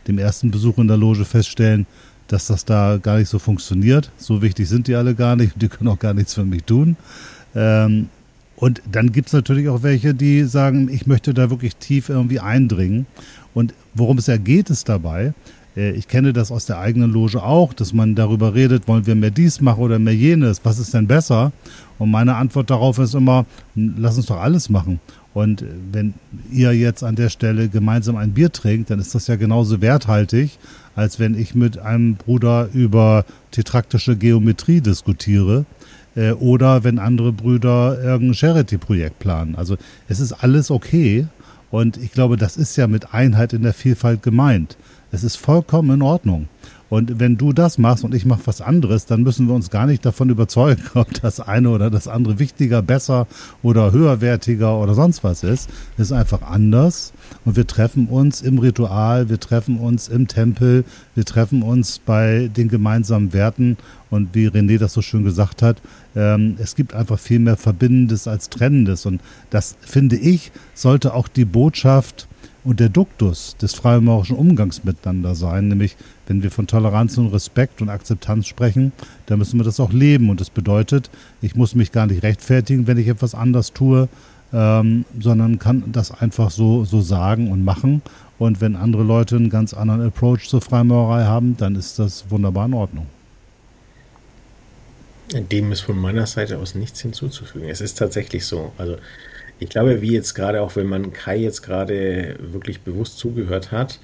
dem ersten Besuch in der Loge feststellen, dass das da gar nicht so funktioniert. So wichtig sind die alle gar nicht und die können auch gar nichts für mich tun. Ähm, und dann gibt es natürlich auch welche, die sagen, ich möchte da wirklich tief irgendwie eindringen. Und worum es ja geht, ist dabei, äh, ich kenne das aus der eigenen Loge auch, dass man darüber redet, wollen wir mehr dies machen oder mehr jenes, was ist denn besser? Und meine Antwort darauf ist immer, lass uns doch alles machen. Und wenn ihr jetzt an der Stelle gemeinsam ein Bier trinkt, dann ist das ja genauso werthaltig, als wenn ich mit einem Bruder über tetraktische Geometrie diskutiere äh, oder wenn andere Brüder irgendein Charity-Projekt planen. Also es ist alles okay und ich glaube, das ist ja mit Einheit in der Vielfalt gemeint. Es ist vollkommen in Ordnung. Und wenn du das machst und ich mache was anderes, dann müssen wir uns gar nicht davon überzeugen, ob das eine oder das andere wichtiger, besser oder höherwertiger oder sonst was ist. Es ist einfach anders. Und wir treffen uns im Ritual, wir treffen uns im Tempel, wir treffen uns bei den gemeinsamen Werten. Und wie René das so schön gesagt hat, ähm, es gibt einfach viel mehr Verbindendes als Trennendes. Und das, finde ich, sollte auch die Botschaft und der Duktus des freimaurischen Umgangs miteinander sein, nämlich wenn wir von Toleranz und Respekt und Akzeptanz sprechen, dann müssen wir das auch leben. Und das bedeutet, ich muss mich gar nicht rechtfertigen, wenn ich etwas anders tue, ähm, sondern kann das einfach so, so sagen und machen. Und wenn andere Leute einen ganz anderen Approach zur Freimaurerei haben, dann ist das wunderbar in Ordnung. Dem ist von meiner Seite aus nichts hinzuzufügen. Es ist tatsächlich so. Also ich glaube, wie jetzt gerade, auch wenn man Kai jetzt gerade wirklich bewusst zugehört hat,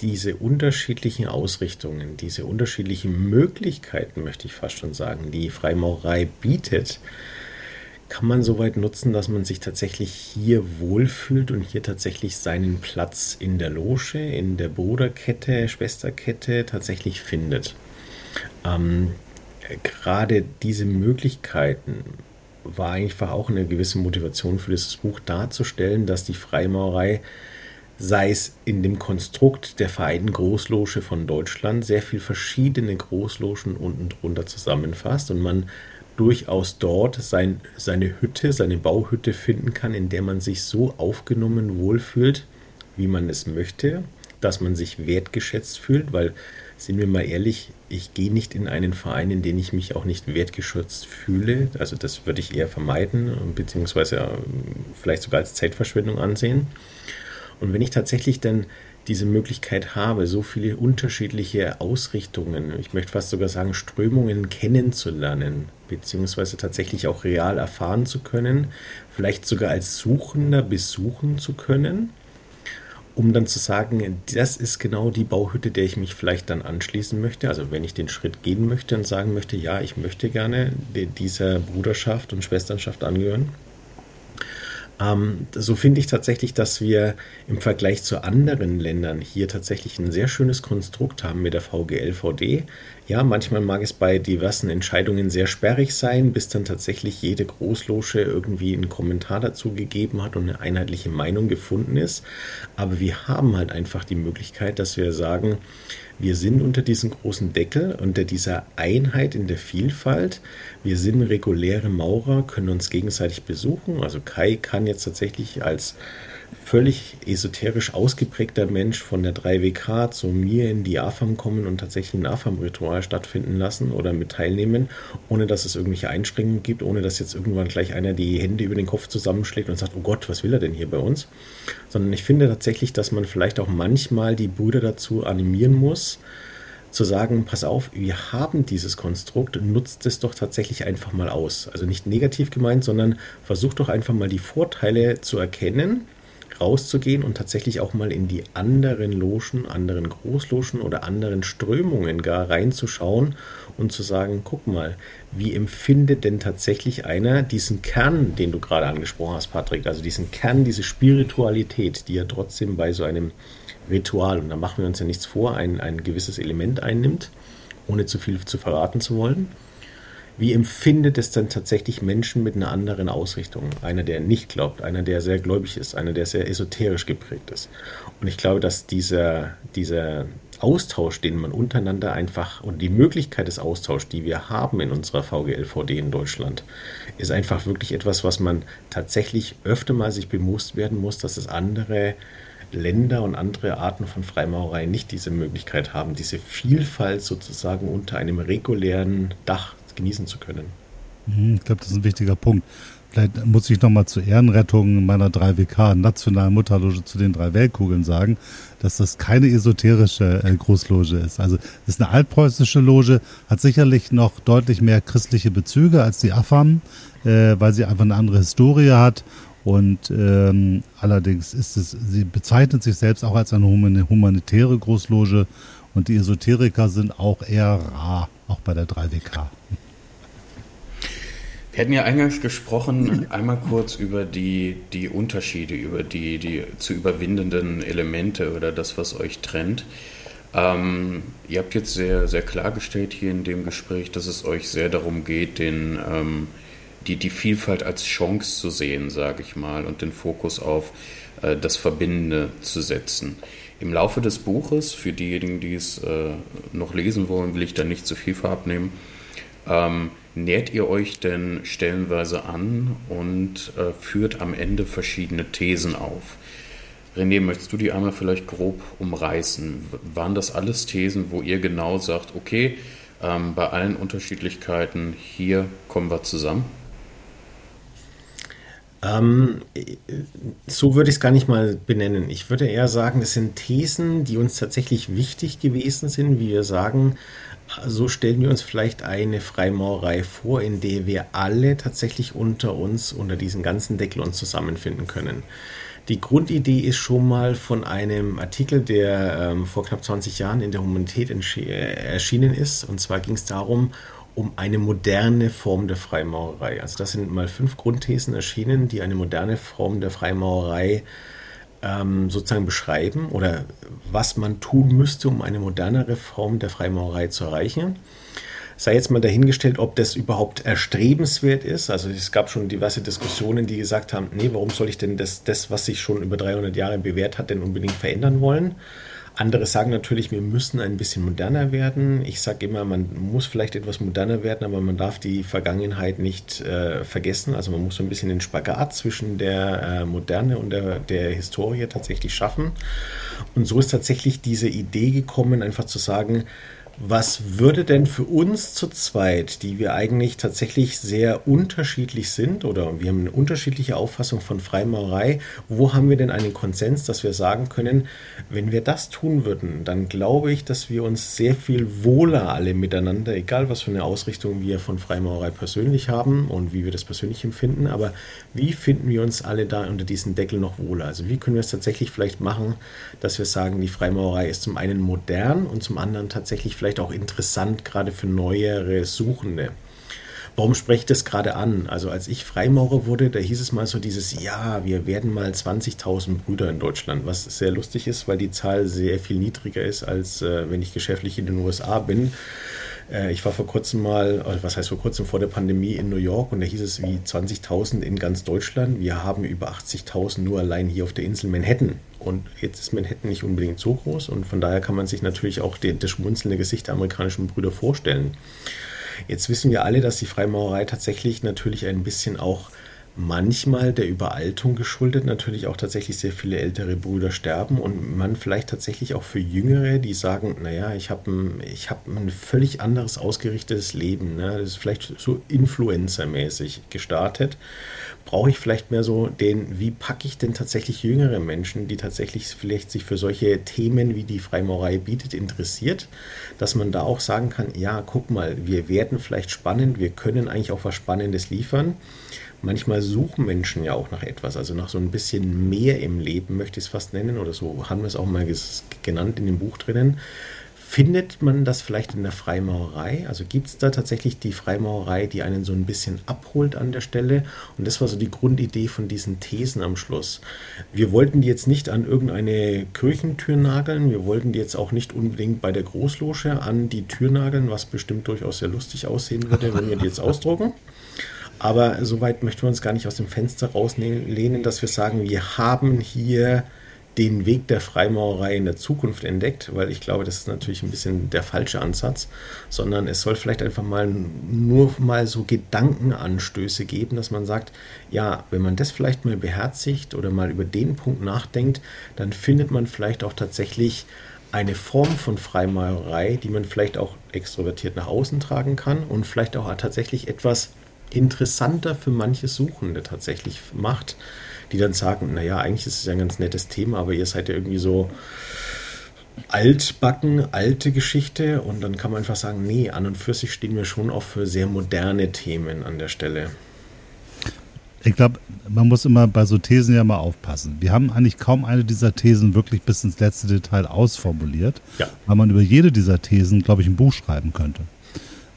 diese unterschiedlichen Ausrichtungen, diese unterschiedlichen Möglichkeiten, möchte ich fast schon sagen, die Freimaurerei bietet, kann man so weit nutzen, dass man sich tatsächlich hier wohlfühlt und hier tatsächlich seinen Platz in der Loge, in der Bruderkette, Schwesterkette tatsächlich findet. Ähm, gerade diese Möglichkeiten war einfach auch eine gewisse Motivation für dieses Buch darzustellen, dass die Freimaurerei sei es in dem Konstrukt der Vereinten Großloge von Deutschland, sehr viel verschiedene Großlogen unten drunter zusammenfasst und man durchaus dort sein, seine Hütte, seine Bauhütte finden kann, in der man sich so aufgenommen wohlfühlt, wie man es möchte, dass man sich wertgeschätzt fühlt, weil, sind wir mal ehrlich, ich gehe nicht in einen Verein, in den ich mich auch nicht wertgeschätzt fühle. Also das würde ich eher vermeiden, beziehungsweise äh, vielleicht sogar als Zeitverschwendung ansehen. Und wenn ich tatsächlich dann diese Möglichkeit habe, so viele unterschiedliche Ausrichtungen, ich möchte fast sogar sagen Strömungen kennenzulernen, beziehungsweise tatsächlich auch real erfahren zu können, vielleicht sogar als Suchender besuchen zu können, um dann zu sagen, das ist genau die Bauhütte, der ich mich vielleicht dann anschließen möchte. Also wenn ich den Schritt gehen möchte und sagen möchte, ja, ich möchte gerne dieser Bruderschaft und Schwesternschaft angehören, ähm, so finde ich tatsächlich, dass wir im Vergleich zu anderen Ländern hier tatsächlich ein sehr schönes Konstrukt haben mit der VGL-VD. Ja, manchmal mag es bei diversen Entscheidungen sehr sperrig sein, bis dann tatsächlich jede Großloge irgendwie einen Kommentar dazu gegeben hat und eine einheitliche Meinung gefunden ist. Aber wir haben halt einfach die Möglichkeit, dass wir sagen, wir sind unter diesem großen Deckel, unter dieser Einheit in der Vielfalt. Wir sind reguläre Maurer, können uns gegenseitig besuchen. Also Kai kann jetzt tatsächlich als völlig esoterisch ausgeprägter Mensch von der 3WK zu mir in die AFAM kommen und tatsächlich ein AFAM-Ritual stattfinden lassen oder mit teilnehmen, ohne dass es irgendwelche Einschränkungen gibt, ohne dass jetzt irgendwann gleich einer die Hände über den Kopf zusammenschlägt und sagt, oh Gott, was will er denn hier bei uns? Sondern ich finde tatsächlich, dass man vielleicht auch manchmal die Brüder dazu animieren muss, zu sagen, pass auf, wir haben dieses Konstrukt, nutzt es doch tatsächlich einfach mal aus. Also nicht negativ gemeint, sondern versucht doch einfach mal die Vorteile zu erkennen rauszugehen und tatsächlich auch mal in die anderen Logen, anderen Großlogen oder anderen Strömungen gar reinzuschauen und zu sagen, guck mal, wie empfindet denn tatsächlich einer diesen Kern, den du gerade angesprochen hast, Patrick, also diesen Kern, diese Spiritualität, die ja trotzdem bei so einem Ritual, und da machen wir uns ja nichts vor, ein, ein gewisses Element einnimmt, ohne zu viel zu verraten zu wollen. Wie empfindet es dann tatsächlich Menschen mit einer anderen Ausrichtung? Einer, der nicht glaubt, einer, der sehr gläubig ist, einer, der sehr esoterisch geprägt ist. Und ich glaube, dass dieser, dieser Austausch, den man untereinander einfach und die Möglichkeit des Austauschs, die wir haben in unserer VGLVD in Deutschland, ist einfach wirklich etwas, was man tatsächlich öfter mal sich bewusst werden muss, dass es andere Länder und andere Arten von Freimaurerei nicht diese Möglichkeit haben, diese Vielfalt sozusagen unter einem regulären Dach genießen zu können. Mhm, ich glaube, das ist ein wichtiger Punkt. Vielleicht muss ich nochmal zur Ehrenrettung meiner 3WK, nationalen Mutterloge zu den drei Weltkugeln sagen, dass das keine esoterische äh, Großloge ist. Also es ist eine altpreußische Loge, hat sicherlich noch deutlich mehr christliche Bezüge als die AFAM, äh, weil sie einfach eine andere Historie hat. Und ähm, allerdings ist es, sie bezeichnet sich selbst auch als eine humanitäre Großloge und die Esoteriker sind auch eher rar, auch bei der 3WK. Wir hatten ja eingangs gesprochen, einmal kurz über die, die Unterschiede, über die, die zu überwindenden Elemente oder das, was euch trennt. Ähm, ihr habt jetzt sehr, sehr klargestellt hier in dem Gespräch, dass es euch sehr darum geht, den, ähm, die, die Vielfalt als Chance zu sehen, sage ich mal, und den Fokus auf äh, das Verbindende zu setzen. Im Laufe des Buches, für diejenigen, die es äh, noch lesen wollen, will ich da nicht zu viel vorabnehmen, ähm, nährt ihr euch denn stellenweise an und äh, führt am Ende verschiedene Thesen auf? René, möchtest du die einmal vielleicht grob umreißen? Waren das alles Thesen, wo ihr genau sagt, okay, ähm, bei allen Unterschiedlichkeiten hier kommen wir zusammen? Ähm, so würde ich es gar nicht mal benennen. Ich würde eher sagen, das sind Thesen, die uns tatsächlich wichtig gewesen sind, wie wir sagen, so stellen wir uns vielleicht eine Freimaurerei vor, in der wir alle tatsächlich unter uns, unter diesen ganzen Deckel uns zusammenfinden können. Die Grundidee ist schon mal von einem Artikel, der ähm, vor knapp 20 Jahren in der Humanität erschienen ist. Und zwar ging es darum, um eine moderne Form der Freimaurerei. Also das sind mal fünf Grundthesen erschienen, die eine moderne Form der Freimaurerei ähm, sozusagen beschreiben oder was man tun müsste, um eine modernere Form der Freimaurerei zu erreichen. Sei jetzt mal dahingestellt, ob das überhaupt erstrebenswert ist. Also es gab schon diverse Diskussionen, die gesagt haben, nee, warum soll ich denn das, das was sich schon über 300 Jahre bewährt hat, denn unbedingt verändern wollen? Andere sagen natürlich, wir müssen ein bisschen moderner werden. Ich sage immer, man muss vielleicht etwas moderner werden, aber man darf die Vergangenheit nicht äh, vergessen. Also man muss so ein bisschen den Spagat zwischen der äh, Moderne und der, der Historie tatsächlich schaffen. Und so ist tatsächlich diese Idee gekommen, einfach zu sagen, was würde denn für uns zu zweit, die wir eigentlich tatsächlich sehr unterschiedlich sind oder wir haben eine unterschiedliche Auffassung von Freimaurerei, wo haben wir denn einen Konsens, dass wir sagen können, wenn wir das tun würden, dann glaube ich, dass wir uns sehr viel wohler alle miteinander, egal was für eine Ausrichtung wir von Freimaurerei persönlich haben und wie wir das persönlich empfinden, aber wie finden wir uns alle da unter diesem Deckel noch wohler? Also wie können wir es tatsächlich vielleicht machen, dass wir sagen, die Freimaurerei ist zum einen modern und zum anderen tatsächlich vielleicht auch interessant, gerade für neuere Suchende. Warum spreche ich das gerade an? Also als ich Freimaurer wurde, da hieß es mal so dieses, ja, wir werden mal 20.000 Brüder in Deutschland, was sehr lustig ist, weil die Zahl sehr viel niedriger ist, als äh, wenn ich geschäftlich in den USA bin. Äh, ich war vor kurzem mal, äh, was heißt vor kurzem, vor der Pandemie in New York und da hieß es wie 20.000 in ganz Deutschland. Wir haben über 80.000 nur allein hier auf der Insel Manhattan. Und jetzt ist Manhattan nicht unbedingt so groß und von daher kann man sich natürlich auch die, das schmunzelnde Gesicht der amerikanischen Brüder vorstellen. Jetzt wissen wir alle, dass die Freimaurerei tatsächlich natürlich ein bisschen auch manchmal der Überaltung geschuldet natürlich auch tatsächlich sehr viele ältere Brüder sterben und man vielleicht tatsächlich auch für Jüngere, die sagen, naja, ich habe ein, hab ein völlig anderes ausgerichtetes Leben, ne? das ist vielleicht so Influencer-mäßig gestartet, brauche ich vielleicht mehr so den, wie packe ich denn tatsächlich jüngere Menschen, die tatsächlich vielleicht sich für solche Themen, wie die Freimaurerei bietet, interessiert, dass man da auch sagen kann, ja, guck mal, wir werden vielleicht spannend, wir können eigentlich auch was Spannendes liefern manchmal suchen Menschen ja auch nach etwas, also nach so ein bisschen mehr im Leben, möchte ich es fast nennen, oder so haben wir es auch mal genannt in dem Buch drinnen. Findet man das vielleicht in der Freimaurerei? Also gibt es da tatsächlich die Freimaurerei, die einen so ein bisschen abholt an der Stelle? Und das war so die Grundidee von diesen Thesen am Schluss. Wir wollten die jetzt nicht an irgendeine Kirchentür nageln, wir wollten die jetzt auch nicht unbedingt bei der Großloge an die Tür nageln, was bestimmt durchaus sehr lustig aussehen würde, wenn wir die jetzt ausdrucken. Aber soweit möchten wir uns gar nicht aus dem Fenster rauslehnen, dass wir sagen, wir haben hier den Weg der Freimaurerei in der Zukunft entdeckt, weil ich glaube, das ist natürlich ein bisschen der falsche Ansatz, sondern es soll vielleicht einfach mal nur mal so Gedankenanstöße geben, dass man sagt, ja, wenn man das vielleicht mal beherzigt oder mal über den Punkt nachdenkt, dann findet man vielleicht auch tatsächlich eine Form von Freimaurerei, die man vielleicht auch extrovertiert nach außen tragen kann und vielleicht auch tatsächlich etwas interessanter für manche Suchende tatsächlich macht, die dann sagen, naja, eigentlich ist es ja ein ganz nettes Thema, aber ihr seid ja irgendwie so altbacken, alte Geschichte und dann kann man einfach sagen, nee, an und für sich stehen wir schon auch für sehr moderne Themen an der Stelle. Ich glaube, man muss immer bei so Thesen ja mal aufpassen. Wir haben eigentlich kaum eine dieser Thesen wirklich bis ins letzte Detail ausformuliert, ja. weil man über jede dieser Thesen, glaube ich, ein Buch schreiben könnte.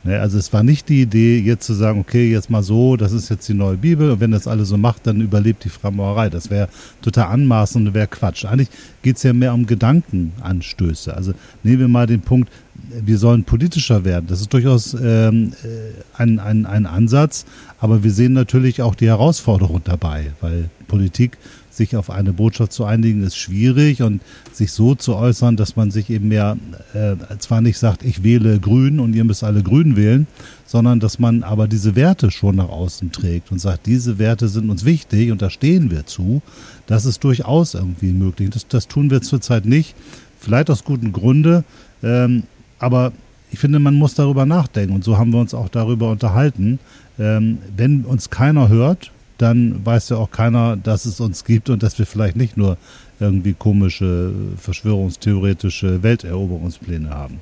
Ne, also es war nicht die Idee, jetzt zu sagen, okay, jetzt mal so, das ist jetzt die neue Bibel und wenn das alle so macht, dann überlebt die Freimaurerei. Das wäre total anmaßend und wäre Quatsch. Eigentlich geht es ja mehr um Gedankenanstöße. Also nehmen wir mal den Punkt, wir sollen politischer werden. Das ist durchaus ähm, äh, ein, ein, ein Ansatz, aber wir sehen natürlich auch die Herausforderung dabei, weil Politik sich auf eine Botschaft zu einigen, ist schwierig und sich so zu äußern, dass man sich eben mehr äh, zwar nicht sagt, ich wähle Grün und ihr müsst alle Grün wählen, sondern dass man aber diese Werte schon nach außen trägt und sagt, diese Werte sind uns wichtig und da stehen wir zu. Das ist durchaus irgendwie möglich. Das, das tun wir zurzeit nicht, vielleicht aus gutem Grunde, ähm, aber ich finde, man muss darüber nachdenken und so haben wir uns auch darüber unterhalten. Ähm, wenn uns keiner hört, dann weiß ja auch keiner, dass es uns gibt und dass wir vielleicht nicht nur irgendwie komische, verschwörungstheoretische Welteroberungspläne haben.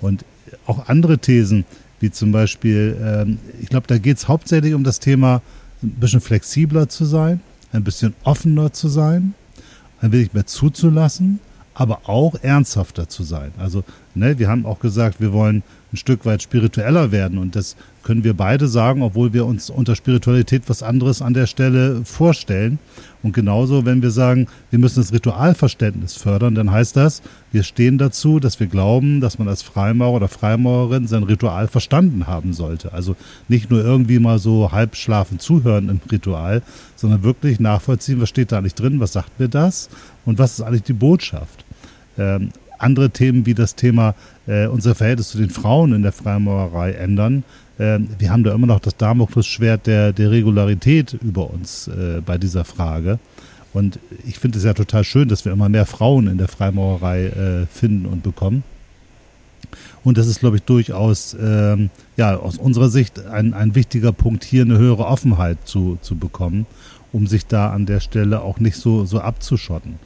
Und auch andere Thesen, wie zum Beispiel, ähm, ich glaube, da geht es hauptsächlich um das Thema, ein bisschen flexibler zu sein, ein bisschen offener zu sein, ein wenig mehr zuzulassen, aber auch ernsthafter zu sein. Also, ne, wir haben auch gesagt, wir wollen ein Stück weit spiritueller werden. Und das können wir beide sagen, obwohl wir uns unter Spiritualität was anderes an der Stelle vorstellen. Und genauso, wenn wir sagen, wir müssen das Ritualverständnis fördern, dann heißt das, wir stehen dazu, dass wir glauben, dass man als Freimaurer oder Freimaurerin sein Ritual verstanden haben sollte. Also nicht nur irgendwie mal so halb schlafen zuhören im Ritual, sondern wirklich nachvollziehen, was steht da eigentlich drin, was sagt mir das und was ist eigentlich die Botschaft. Ähm, andere Themen wie das Thema äh, unser Verhältnis zu den Frauen in der Freimaurerei ändern. Äh, wir haben da immer noch das Damoklesschwert der, der Regularität über uns äh, bei dieser Frage. Und ich finde es ja total schön, dass wir immer mehr Frauen in der Freimaurerei äh, finden und bekommen. Und das ist, glaube ich, durchaus ähm, ja, aus unserer Sicht ein, ein wichtiger Punkt, hier eine höhere Offenheit zu, zu bekommen, um sich da an der Stelle auch nicht so, so abzuschotten.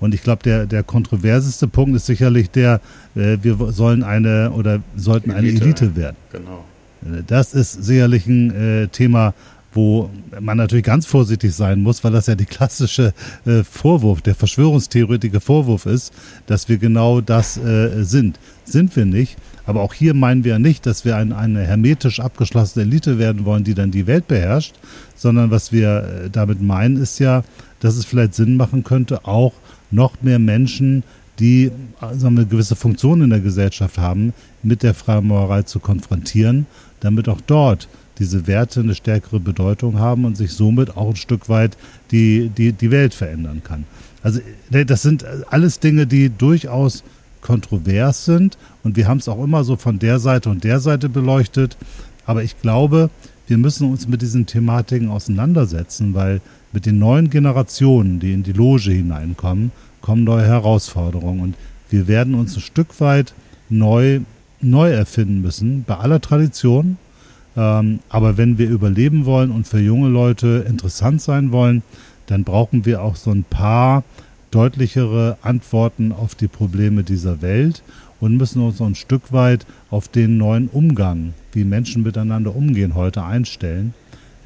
Und ich glaube, der, der kontroverseste Punkt ist sicherlich der, äh, wir sollen eine oder sollten Elite, eine Elite werden. Genau. Äh, das ist sicherlich ein äh, Thema, wo man natürlich ganz vorsichtig sein muss, weil das ja die klassische äh, Vorwurf, der Verschwörungstheoretiker Vorwurf ist, dass wir genau das äh, sind. Sind wir nicht. Aber auch hier meinen wir ja nicht, dass wir ein, eine hermetisch abgeschlossene Elite werden wollen, die dann die Welt beherrscht, sondern was wir äh, damit meinen, ist ja, dass es vielleicht Sinn machen könnte, auch noch mehr Menschen, die also eine gewisse Funktion in der Gesellschaft haben, mit der Freimaurerei zu konfrontieren, damit auch dort diese Werte eine stärkere Bedeutung haben und sich somit auch ein Stück weit die, die, die Welt verändern kann. Also das sind alles Dinge, die durchaus kontrovers sind und wir haben es auch immer so von der Seite und der Seite beleuchtet. Aber ich glaube, wir müssen uns mit diesen Thematiken auseinandersetzen, weil mit den neuen Generationen, die in die Loge hineinkommen, kommen neue Herausforderungen und wir werden uns ein Stück weit neu, neu erfinden müssen, bei aller Tradition. Ähm, aber wenn wir überleben wollen und für junge Leute interessant sein wollen, dann brauchen wir auch so ein paar deutlichere Antworten auf die Probleme dieser Welt und müssen uns ein Stück weit auf den neuen Umgang, wie Menschen miteinander umgehen, heute einstellen.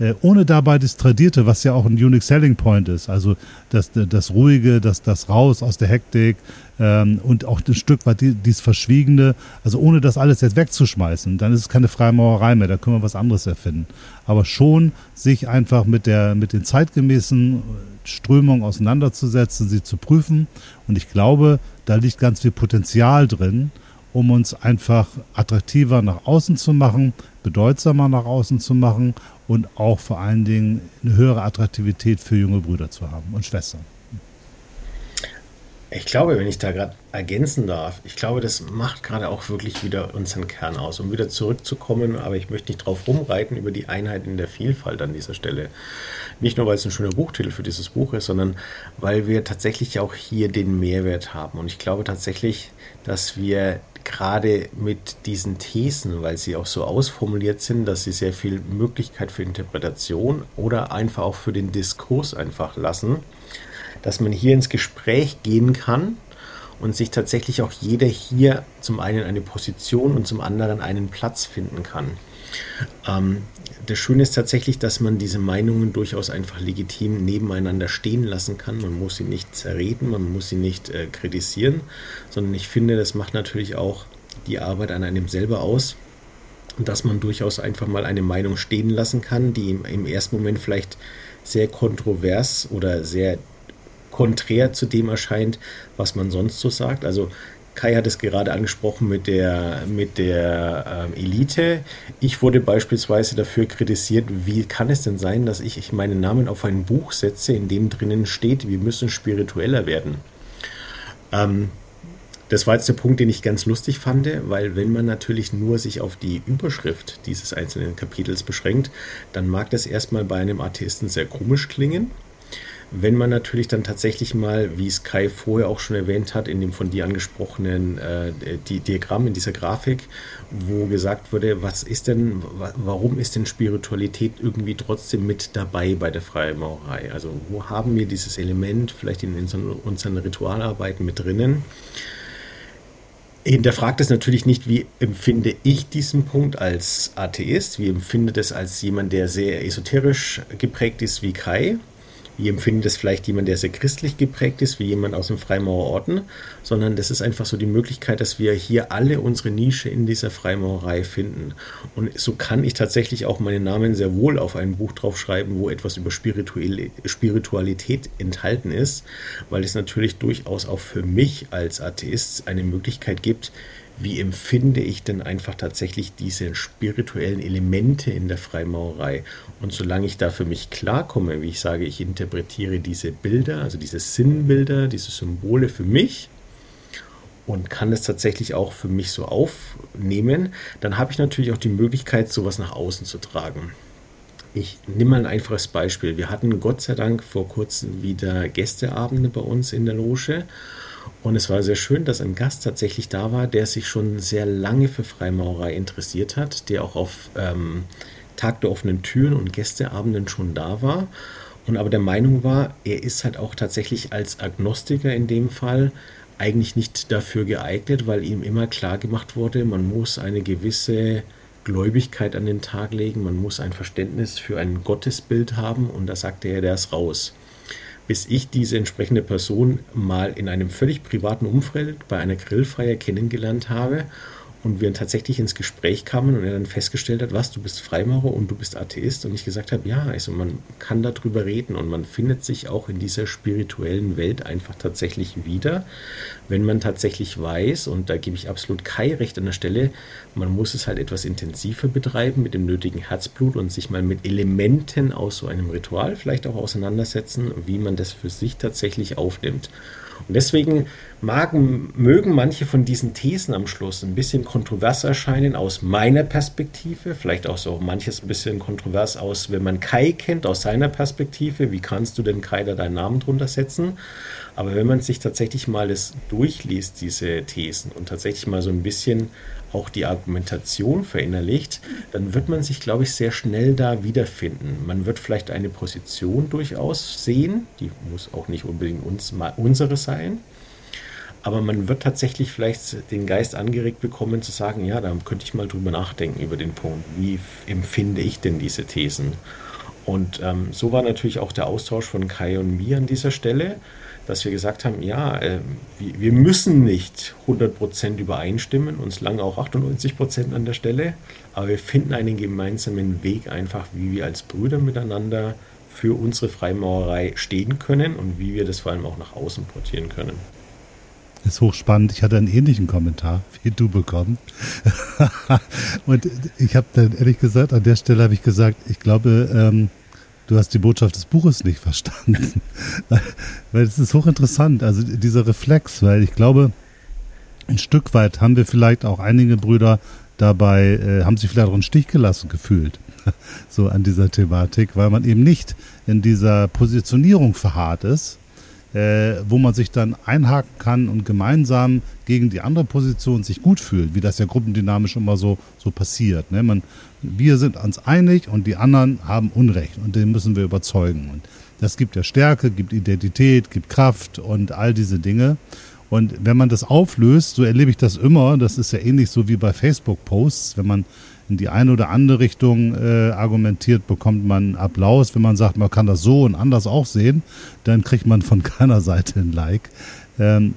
Äh, ohne dabei das Tradierte, was ja auch ein Unique Selling Point ist, also das, das Ruhige, das, das Raus aus der Hektik ähm, und auch ein Stück weit die, dieses Verschwiegene, also ohne das alles jetzt wegzuschmeißen, dann ist es keine Freimaurerei mehr, da können wir was anderes erfinden. Aber schon sich einfach mit, der, mit den zeitgemäßen Strömungen auseinanderzusetzen, sie zu prüfen und ich glaube, da liegt ganz viel Potenzial drin, um uns einfach attraktiver nach außen zu machen, bedeutsamer nach außen zu machen und auch vor allen Dingen eine höhere Attraktivität für junge Brüder zu haben und Schwestern. Ich glaube, wenn ich da gerade ergänzen darf, ich glaube, das macht gerade auch wirklich wieder unseren Kern aus, um wieder zurückzukommen, aber ich möchte nicht drauf rumreiten über die Einheiten der Vielfalt an dieser Stelle. Nicht nur, weil es ein schöner Buchtitel für dieses Buch ist, sondern weil wir tatsächlich auch hier den Mehrwert haben. Und ich glaube tatsächlich, dass wir gerade mit diesen Thesen, weil sie auch so ausformuliert sind, dass sie sehr viel Möglichkeit für Interpretation oder einfach auch für den Diskurs einfach lassen, dass man hier ins Gespräch gehen kann und sich tatsächlich auch jeder hier zum einen eine Position und zum anderen einen Platz finden kann. Ähm, das Schöne ist tatsächlich, dass man diese Meinungen durchaus einfach legitim nebeneinander stehen lassen kann. Man muss sie nicht zerreden, man muss sie nicht äh, kritisieren, sondern ich finde, das macht natürlich auch die Arbeit an einem selber aus. dass man durchaus einfach mal eine Meinung stehen lassen kann, die im, im ersten Moment vielleicht sehr kontrovers oder sehr konträr zu dem erscheint, was man sonst so sagt. Also Kai hat es gerade angesprochen mit der, mit der ähm, Elite. Ich wurde beispielsweise dafür kritisiert, wie kann es denn sein, dass ich meinen Namen auf ein Buch setze, in dem drinnen steht, wir müssen spiritueller werden. Ähm, das war jetzt der Punkt, den ich ganz lustig fand, weil wenn man natürlich nur sich auf die Überschrift dieses einzelnen Kapitels beschränkt, dann mag das erstmal bei einem Atheisten sehr komisch klingen. Wenn man natürlich dann tatsächlich mal, wie es Kai vorher auch schon erwähnt hat, in dem von dir angesprochenen äh, die Diagramm, in dieser Grafik, wo gesagt wurde, was ist denn, warum ist denn Spiritualität irgendwie trotzdem mit dabei bei der Freimaurerei? Also wo haben wir dieses Element vielleicht in unseren, unseren Ritualarbeiten mit drinnen? hinterfragt es natürlich nicht, wie empfinde ich diesen Punkt als Atheist, wie empfinde das als jemand, der sehr esoterisch geprägt ist wie Kai, wie empfindet es vielleicht jemand, der sehr christlich geprägt ist, wie jemand aus dem Freimaurerorden, sondern das ist einfach so die Möglichkeit, dass wir hier alle unsere Nische in dieser Freimaurerei finden. Und so kann ich tatsächlich auch meinen Namen sehr wohl auf ein Buch draufschreiben, wo etwas über Spiritualität enthalten ist, weil es natürlich durchaus auch für mich als Atheist eine Möglichkeit gibt, wie empfinde ich denn einfach tatsächlich diese spirituellen Elemente in der Freimaurerei? Und solange ich da für mich klarkomme, wie ich sage, ich interpretiere diese Bilder, also diese Sinnbilder, diese Symbole für mich und kann es tatsächlich auch für mich so aufnehmen, dann habe ich natürlich auch die Möglichkeit, sowas nach außen zu tragen. Ich nehme mal ein einfaches Beispiel. Wir hatten Gott sei Dank vor kurzem wieder Gästeabende bei uns in der Loge und es war sehr schön, dass ein Gast tatsächlich da war, der sich schon sehr lange für Freimaurerei interessiert hat, der auch auf ähm, Tag der offenen Türen und Gästeabenden schon da war. Und aber der Meinung war, er ist halt auch tatsächlich als Agnostiker in dem Fall eigentlich nicht dafür geeignet, weil ihm immer klar gemacht wurde, man muss eine gewisse Gläubigkeit an den Tag legen, man muss ein Verständnis für ein Gottesbild haben. Und da sagte er, der ist raus bis ich diese entsprechende Person mal in einem völlig privaten Umfeld bei einer Grillfeier kennengelernt habe und wir tatsächlich ins Gespräch kamen und er dann festgestellt hat, was, du bist Freimaurer und du bist Atheist und ich gesagt habe, ja, also man kann darüber reden und man findet sich auch in dieser spirituellen Welt einfach tatsächlich wieder, wenn man tatsächlich weiß, und da gebe ich absolut Kai recht an der Stelle, man muss es halt etwas intensiver betreiben mit dem nötigen Herzblut und sich mal mit Elementen aus so einem Ritual vielleicht auch auseinandersetzen, wie man das für sich tatsächlich aufnimmt. Und deswegen magen, mögen manche von diesen Thesen am Schluss ein bisschen kontrovers erscheinen aus meiner Perspektive, vielleicht auch so manches ein bisschen kontrovers aus, wenn man Kai kennt, aus seiner Perspektive. Wie kannst du denn Kai da deinen Namen drunter setzen? Aber wenn man sich tatsächlich mal das durchliest, diese Thesen, und tatsächlich mal so ein bisschen auch die Argumentation verinnerlicht, dann wird man sich, glaube ich, sehr schnell da wiederfinden. Man wird vielleicht eine Position durchaus sehen, die muss auch nicht unbedingt uns, unsere sein, aber man wird tatsächlich vielleicht den Geist angeregt bekommen zu sagen, ja, da könnte ich mal drüber nachdenken über den Punkt, wie empfinde ich denn diese Thesen? Und ähm, so war natürlich auch der Austausch von Kai und mir an dieser Stelle dass wir gesagt haben, ja, äh, wir müssen nicht 100% übereinstimmen, uns lange auch 98% an der Stelle, aber wir finden einen gemeinsamen Weg einfach, wie wir als Brüder miteinander für unsere Freimaurerei stehen können und wie wir das vor allem auch nach außen portieren können. Das ist hochspannend. Ich hatte einen ähnlichen Kommentar wie du bekommen. und ich habe dann ehrlich gesagt, an der Stelle habe ich gesagt, ich glaube, ähm, du hast die Botschaft des Buches nicht verstanden. weil es ist hochinteressant, also dieser Reflex, weil ich glaube, ein Stück weit haben wir vielleicht auch einige Brüder dabei, äh, haben sich vielleicht auch einen Stich gelassen gefühlt, so an dieser Thematik, weil man eben nicht in dieser Positionierung verharrt ist, äh, wo man sich dann einhaken kann und gemeinsam gegen die andere Position sich gut fühlt, wie das ja gruppendynamisch immer so, so passiert. Ne? Man, wir sind uns einig und die anderen haben Unrecht und den müssen wir überzeugen. Und das gibt ja Stärke, gibt Identität, gibt Kraft und all diese Dinge. Und wenn man das auflöst, so erlebe ich das immer, das ist ja ähnlich so wie bei Facebook-Posts, wenn man in die eine oder andere Richtung äh, argumentiert, bekommt man Applaus. Wenn man sagt, man kann das so und anders auch sehen, dann kriegt man von keiner Seite ein Like. Ähm,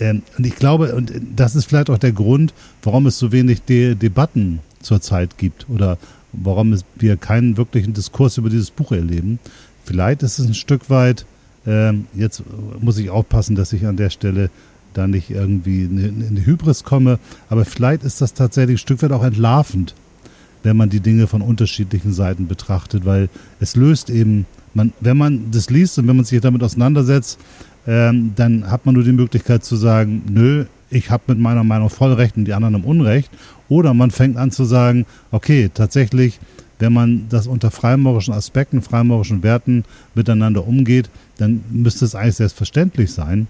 ähm, und ich glaube, und das ist vielleicht auch der Grund, warum es so wenig De Debatten zurzeit gibt oder warum es, wir keinen wirklichen Diskurs über dieses Buch erleben. Vielleicht ist es ein Stück weit, ähm, jetzt muss ich aufpassen, dass ich an der Stelle da nicht irgendwie in eine Hybris komme, aber vielleicht ist das tatsächlich ein Stück weit auch entlarvend, wenn man die Dinge von unterschiedlichen Seiten betrachtet, weil es löst eben, man, wenn man das liest und wenn man sich damit auseinandersetzt, ähm, dann hat man nur die Möglichkeit zu sagen, nö, ich habe mit meiner Meinung voll recht und die anderen haben Unrecht. Oder man fängt an zu sagen, okay, tatsächlich, wenn man das unter freimaurischen Aspekten, freimaurischen Werten miteinander umgeht, dann müsste es eigentlich selbstverständlich sein,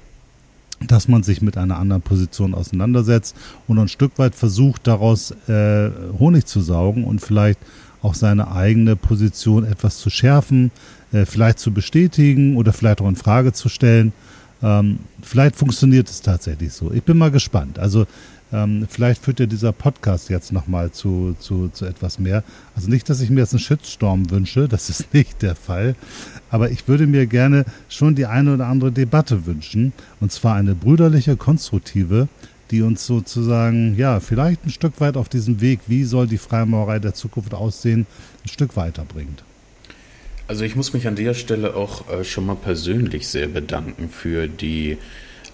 dass man sich mit einer anderen Position auseinandersetzt und ein Stück weit versucht, daraus äh, Honig zu saugen und vielleicht auch seine eigene Position etwas zu schärfen, äh, vielleicht zu bestätigen oder vielleicht auch in Frage zu stellen. Ähm, vielleicht funktioniert es tatsächlich so. Ich bin mal gespannt. Also ähm, vielleicht führt ja dieser Podcast jetzt nochmal zu, zu, zu etwas mehr. Also nicht, dass ich mir jetzt einen Shitstorm wünsche, das ist nicht der Fall. Aber ich würde mir gerne schon die eine oder andere Debatte wünschen. Und zwar eine brüderliche, konstruktive, die uns sozusagen, ja, vielleicht ein Stück weit auf diesem Weg, wie soll die Freimaurerei der Zukunft aussehen, ein Stück weiterbringt. Also ich muss mich an der Stelle auch äh, schon mal persönlich sehr bedanken für die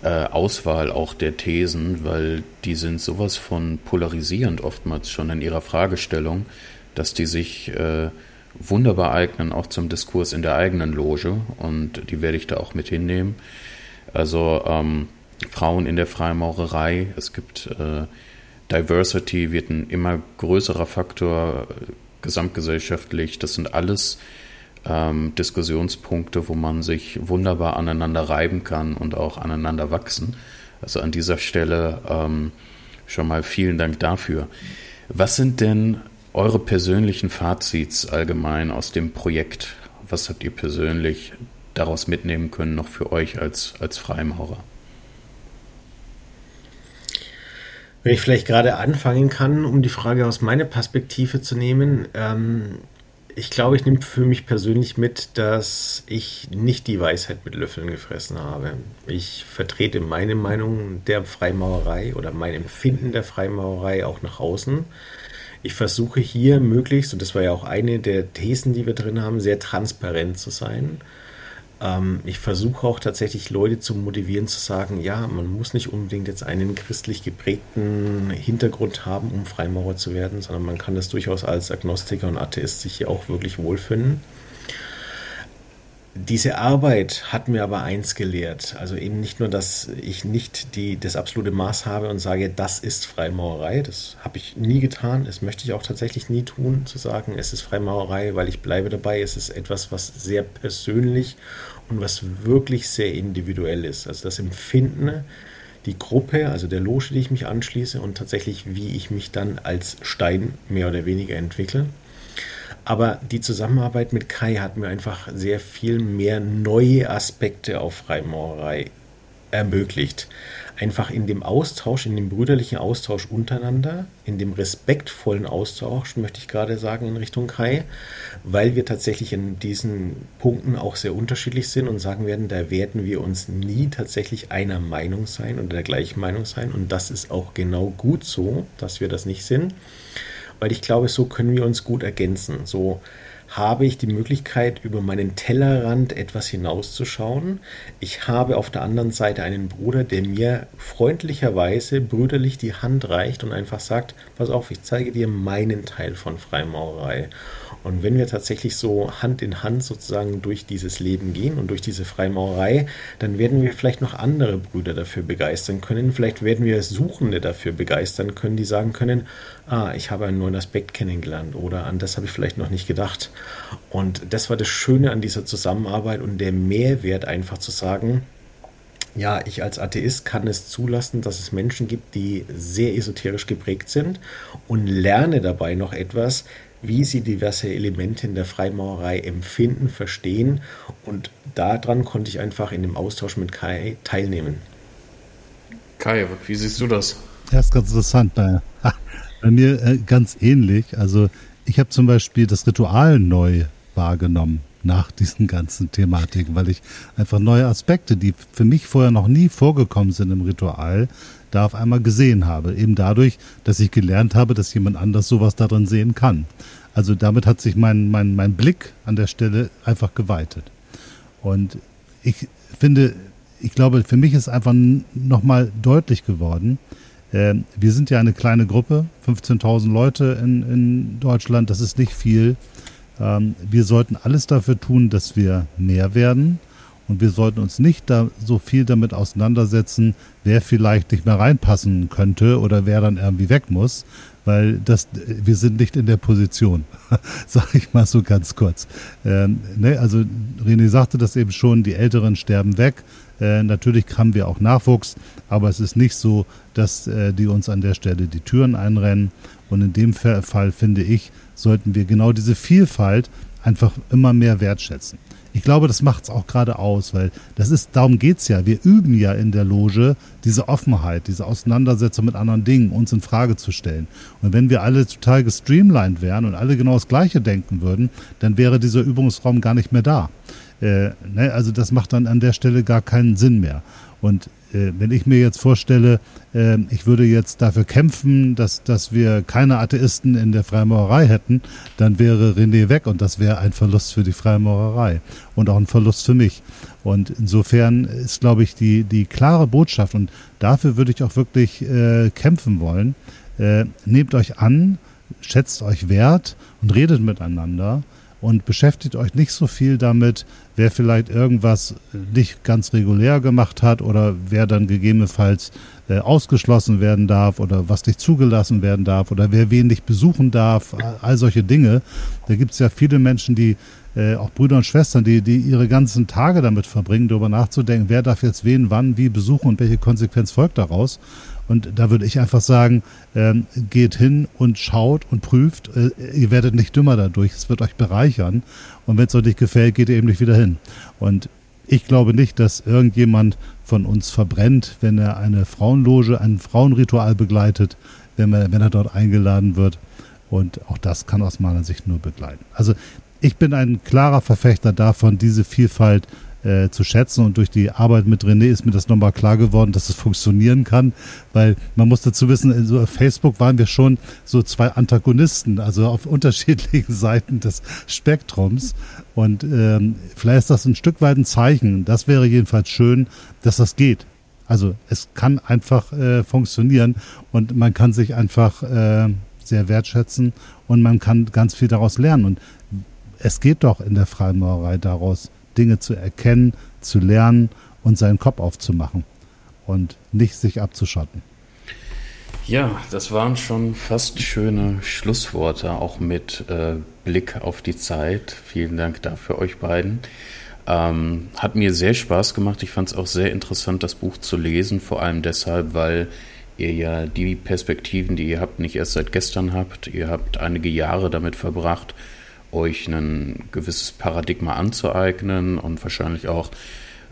äh, Auswahl auch der Thesen, weil die sind sowas von polarisierend oftmals schon in ihrer Fragestellung, dass die sich äh, wunderbar eignen, auch zum Diskurs in der eigenen Loge und die werde ich da auch mit hinnehmen. Also ähm, Frauen in der Freimaurerei, es gibt äh, Diversity, wird ein immer größerer Faktor äh, gesamtgesellschaftlich. Das sind alles ähm, Diskussionspunkte, wo man sich wunderbar aneinander reiben kann und auch aneinander wachsen. Also an dieser Stelle ähm, schon mal vielen Dank dafür. Was sind denn eure persönlichen Fazits allgemein aus dem Projekt? Was habt ihr persönlich daraus mitnehmen können, noch für euch als, als Freimaurer? Wenn ich vielleicht gerade anfangen kann, um die Frage aus meiner Perspektive zu nehmen, ähm, ich glaube, ich nehme für mich persönlich mit, dass ich nicht die Weisheit mit Löffeln gefressen habe. Ich vertrete meine Meinung der Freimaurerei oder mein Empfinden der Freimaurerei auch nach außen. Ich versuche hier möglichst, und das war ja auch eine der Thesen, die wir drin haben, sehr transparent zu sein ähm, ich versuche auch tatsächlich Leute zu motivieren, zu sagen, ja, man muss nicht unbedingt jetzt einen christlich geprägten Hintergrund haben, um Freimaurer zu werden, sondern man kann das durchaus als Agnostiker und Atheist sich hier auch wirklich wohlfinden. Diese Arbeit hat mir aber eins gelehrt. Also eben nicht nur, dass ich nicht die, das absolute Maß habe und sage, das ist Freimaurerei. Das habe ich nie getan. Das möchte ich auch tatsächlich nie tun, zu sagen, es ist Freimaurerei, weil ich bleibe dabei. Es ist etwas, was sehr persönlich und was wirklich sehr individuell ist. Also das Empfinden, die Gruppe, also der Loge, die ich mich anschließe und tatsächlich, wie ich mich dann als Stein mehr oder weniger entwickle. Aber die Zusammenarbeit mit Kai hat mir einfach sehr viel mehr neue Aspekte auf Freimaurerei ermöglicht. Einfach in dem Austausch, in dem brüderlichen Austausch untereinander, in dem respektvollen Austausch, möchte ich gerade sagen, in Richtung Kai, weil wir tatsächlich in diesen Punkten auch sehr unterschiedlich sind und sagen werden, da werden wir uns nie tatsächlich einer Meinung sein oder der gleichen Meinung sein. Und das ist auch genau gut so, dass wir das nicht sind weil ich glaube, so können wir uns gut ergänzen. So habe ich die Möglichkeit, über meinen Tellerrand etwas hinauszuschauen. Ich habe auf der anderen Seite einen Bruder, der mir freundlicherweise, brüderlich die Hand reicht und einfach sagt, pass auf, ich zeige dir meinen Teil von Freimaurerei. Und wenn wir tatsächlich so Hand in Hand sozusagen durch dieses Leben gehen und durch diese Freimaurerei, dann werden wir vielleicht noch andere Brüder dafür begeistern können. Vielleicht werden wir Suchende dafür begeistern können, die sagen können, ah, ich habe einen neuen Aspekt kennengelernt oder an das habe ich vielleicht noch nicht gedacht. Und das war das Schöne an dieser Zusammenarbeit und der Mehrwert einfach zu sagen, ja, ich als Atheist kann es zulassen, dass es Menschen gibt, die sehr esoterisch geprägt sind und lerne dabei noch etwas, wie sie diverse Elemente in der Freimaurerei empfinden, verstehen und daran konnte ich einfach in dem Austausch mit Kai teilnehmen. Kai, wie siehst du das? Ja, ist ganz interessant. Bei, bei mir äh, ganz ähnlich. Also ich habe zum Beispiel das Ritual neu wahrgenommen nach diesen ganzen Thematiken, weil ich einfach neue Aspekte, die für mich vorher noch nie vorgekommen sind im Ritual, da auf einmal gesehen habe. Eben dadurch, dass ich gelernt habe, dass jemand anders sowas darin sehen kann. Also damit hat sich mein, mein, mein Blick an der Stelle einfach geweitet. Und ich finde, ich glaube, für mich ist einfach nochmal deutlich geworden, wir sind ja eine kleine Gruppe, 15.000 Leute in, in Deutschland, das ist nicht viel. Ähm, wir sollten alles dafür tun, dass wir mehr werden. Und wir sollten uns nicht da so viel damit auseinandersetzen, wer vielleicht nicht mehr reinpassen könnte oder wer dann irgendwie weg muss, weil das, wir sind nicht in der Position, sage ich mal so ganz kurz. Ähm, ne, also René sagte das eben schon, die Älteren sterben weg. Äh, natürlich haben wir auch Nachwuchs, aber es ist nicht so, dass äh, die uns an der Stelle die Türen einrennen. Und in dem Fall finde ich, sollten wir genau diese Vielfalt einfach immer mehr wertschätzen. Ich glaube, das macht es auch gerade aus, weil das ist, darum geht es ja. Wir üben ja in der Loge diese Offenheit, diese Auseinandersetzung mit anderen Dingen, uns in Frage zu stellen. Und wenn wir alle total gestreamlined wären und alle genau das Gleiche denken würden, dann wäre dieser Übungsraum gar nicht mehr da. Äh, ne? Also das macht dann an der Stelle gar keinen Sinn mehr. Und äh, wenn ich mir jetzt vorstelle, äh, ich würde jetzt dafür kämpfen, dass, dass wir keine Atheisten in der Freimaurerei hätten, dann wäre René weg und das wäre ein Verlust für die Freimaurerei und auch ein Verlust für mich. Und insofern ist, glaube ich, die, die klare Botschaft und dafür würde ich auch wirklich äh, kämpfen wollen. Äh, nehmt euch an, schätzt euch wert und redet miteinander und beschäftigt euch nicht so viel damit, wer vielleicht irgendwas nicht ganz regulär gemacht hat oder wer dann gegebenenfalls äh, ausgeschlossen werden darf oder was nicht zugelassen werden darf oder wer wen nicht besuchen darf, all solche Dinge. Da gibt es ja viele Menschen, die äh, auch Brüder und Schwestern, die, die ihre ganzen Tage damit verbringen, darüber nachzudenken, wer darf jetzt wen, wann, wie besuchen und welche Konsequenz folgt daraus. Und da würde ich einfach sagen, ähm, geht hin und schaut und prüft. Äh, ihr werdet nicht dümmer dadurch. Es wird euch bereichern. Und wenn es euch nicht gefällt, geht ihr eben nicht wieder hin. Und ich glaube nicht, dass irgendjemand von uns verbrennt, wenn er eine Frauenloge, ein Frauenritual begleitet, wenn er, wenn er dort eingeladen wird. Und auch das kann aus meiner Sicht nur begleiten. Also ich bin ein klarer Verfechter davon, diese Vielfalt äh, zu schätzen. Und durch die Arbeit mit René ist mir das nochmal klar geworden, dass es funktionieren kann. Weil man muss dazu wissen, so auf Facebook waren wir schon so zwei Antagonisten, also auf unterschiedlichen Seiten des Spektrums. Und ähm, vielleicht ist das ein Stück weit ein Zeichen. Das wäre jedenfalls schön, dass das geht. Also es kann einfach äh, funktionieren und man kann sich einfach äh, sehr wertschätzen und man kann ganz viel daraus lernen. Und es geht doch in der Freimaurerei daraus, Dinge zu erkennen, zu lernen und seinen Kopf aufzumachen und nicht sich abzuschotten. Ja, das waren schon fast schöne Schlussworte, auch mit äh, Blick auf die Zeit. Vielen Dank dafür euch beiden. Ähm, hat mir sehr Spaß gemacht. Ich fand es auch sehr interessant, das Buch zu lesen, vor allem deshalb, weil ihr ja die Perspektiven, die ihr habt, nicht erst seit gestern habt. Ihr habt einige Jahre damit verbracht, euch ein gewisses Paradigma anzueignen und wahrscheinlich auch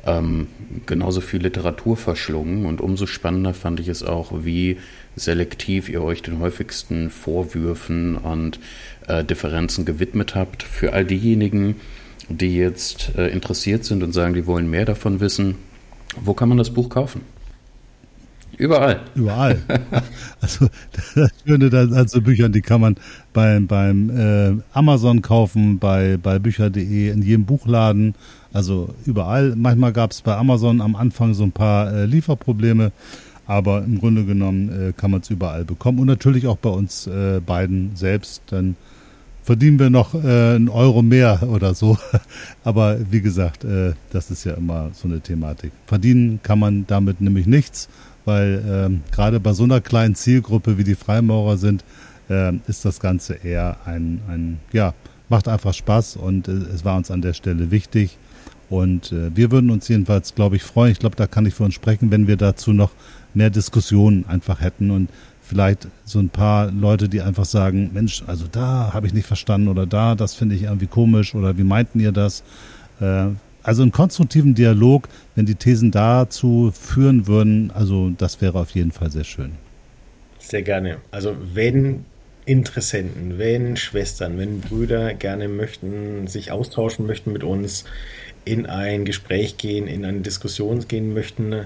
ähm, genauso viel Literatur verschlungen. Und umso spannender fand ich es auch, wie selektiv ihr euch den häufigsten Vorwürfen und äh, Differenzen gewidmet habt. Für all diejenigen, die jetzt äh, interessiert sind und sagen, die wollen mehr davon wissen, wo kann man das Buch kaufen? Überall. Überall. Also das Schöne an so Büchern, die kann man beim, beim äh, Amazon kaufen, bei, bei Bücher.de, in jedem Buchladen, also überall. Manchmal gab es bei Amazon am Anfang so ein paar äh, Lieferprobleme, aber im Grunde genommen äh, kann man es überall bekommen und natürlich auch bei uns äh, beiden selbst. Dann verdienen wir noch äh, einen Euro mehr oder so. aber wie gesagt, äh, das ist ja immer so eine Thematik. Verdienen kann man damit nämlich nichts, weil ähm, gerade bei so einer kleinen Zielgruppe wie die Freimaurer sind, äh, ist das Ganze eher ein, ein, ja, macht einfach Spaß und äh, es war uns an der Stelle wichtig. Und äh, wir würden uns jedenfalls, glaube ich, freuen. Ich glaube, da kann ich für uns sprechen, wenn wir dazu noch mehr Diskussionen einfach hätten und vielleicht so ein paar Leute, die einfach sagen, Mensch, also da habe ich nicht verstanden oder da, das finde ich irgendwie komisch oder wie meinten ihr das? Äh, also einen konstruktiven Dialog, wenn die Thesen dazu führen würden, also das wäre auf jeden Fall sehr schön. Sehr gerne. Also wenn Interessenten, wenn Schwestern, wenn Brüder gerne möchten, sich austauschen möchten mit uns, in ein Gespräch gehen, in eine Diskussion gehen möchten,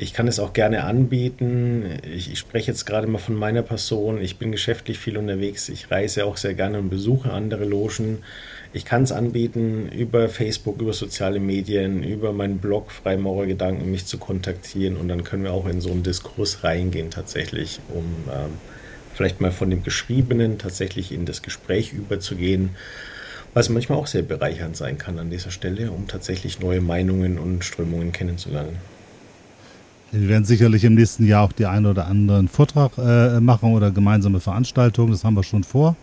ich kann es auch gerne anbieten. Ich, ich, spreche jetzt gerade mal von meiner Person. Ich bin geschäftlich viel unterwegs. Ich reise auch sehr gerne und besuche andere Logen. Ich kann es anbieten, über Facebook, über soziale Medien, über meinen Blog Freimaurergedanken mich zu kontaktieren und dann können wir auch in so einen Diskurs reingehen tatsächlich, um ähm, vielleicht mal von dem Geschriebenen tatsächlich in das Gespräch überzugehen, was manchmal auch sehr bereichernd sein kann an dieser Stelle, um tatsächlich neue Meinungen und Strömungen kennenzulernen. Wir werden sicherlich im nächsten Jahr auch die einen oder anderen Vortrag äh, machen oder gemeinsame Veranstaltungen. Das haben wir schon vor.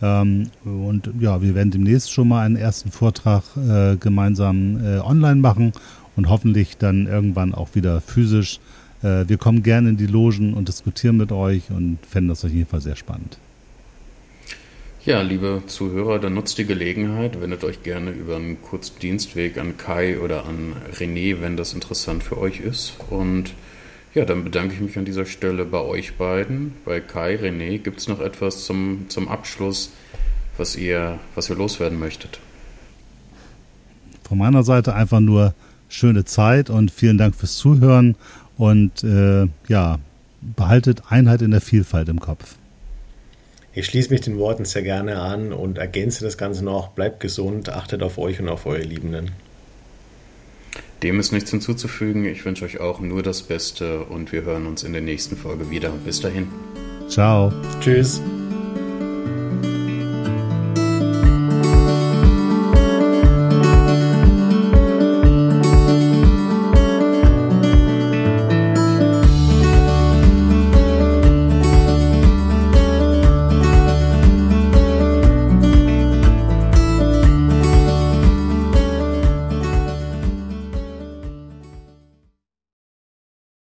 Ähm, und ja, wir werden demnächst schon mal einen ersten Vortrag äh, gemeinsam äh, online machen und hoffentlich dann irgendwann auch wieder physisch. Äh, wir kommen gerne in die Logen und diskutieren mit euch und fänden das auf jeden Fall sehr spannend. Ja, liebe Zuhörer, dann nutzt die Gelegenheit, wendet euch gerne über einen kurzen Dienstweg an Kai oder an René, wenn das interessant für euch ist. Und ja, dann bedanke ich mich an dieser Stelle bei euch beiden. Bei Kai, René, gibt es noch etwas zum, zum Abschluss, was ihr, was ihr loswerden möchtet? Von meiner Seite einfach nur schöne Zeit und vielen Dank fürs Zuhören und äh, ja, behaltet Einheit in der Vielfalt im Kopf. Ich schließe mich den Worten sehr gerne an und ergänze das Ganze noch. Bleibt gesund, achtet auf euch und auf eure Liebenden. Dem ist nichts hinzuzufügen. Ich wünsche euch auch nur das Beste und wir hören uns in der nächsten Folge wieder. Bis dahin. Ciao. Tschüss.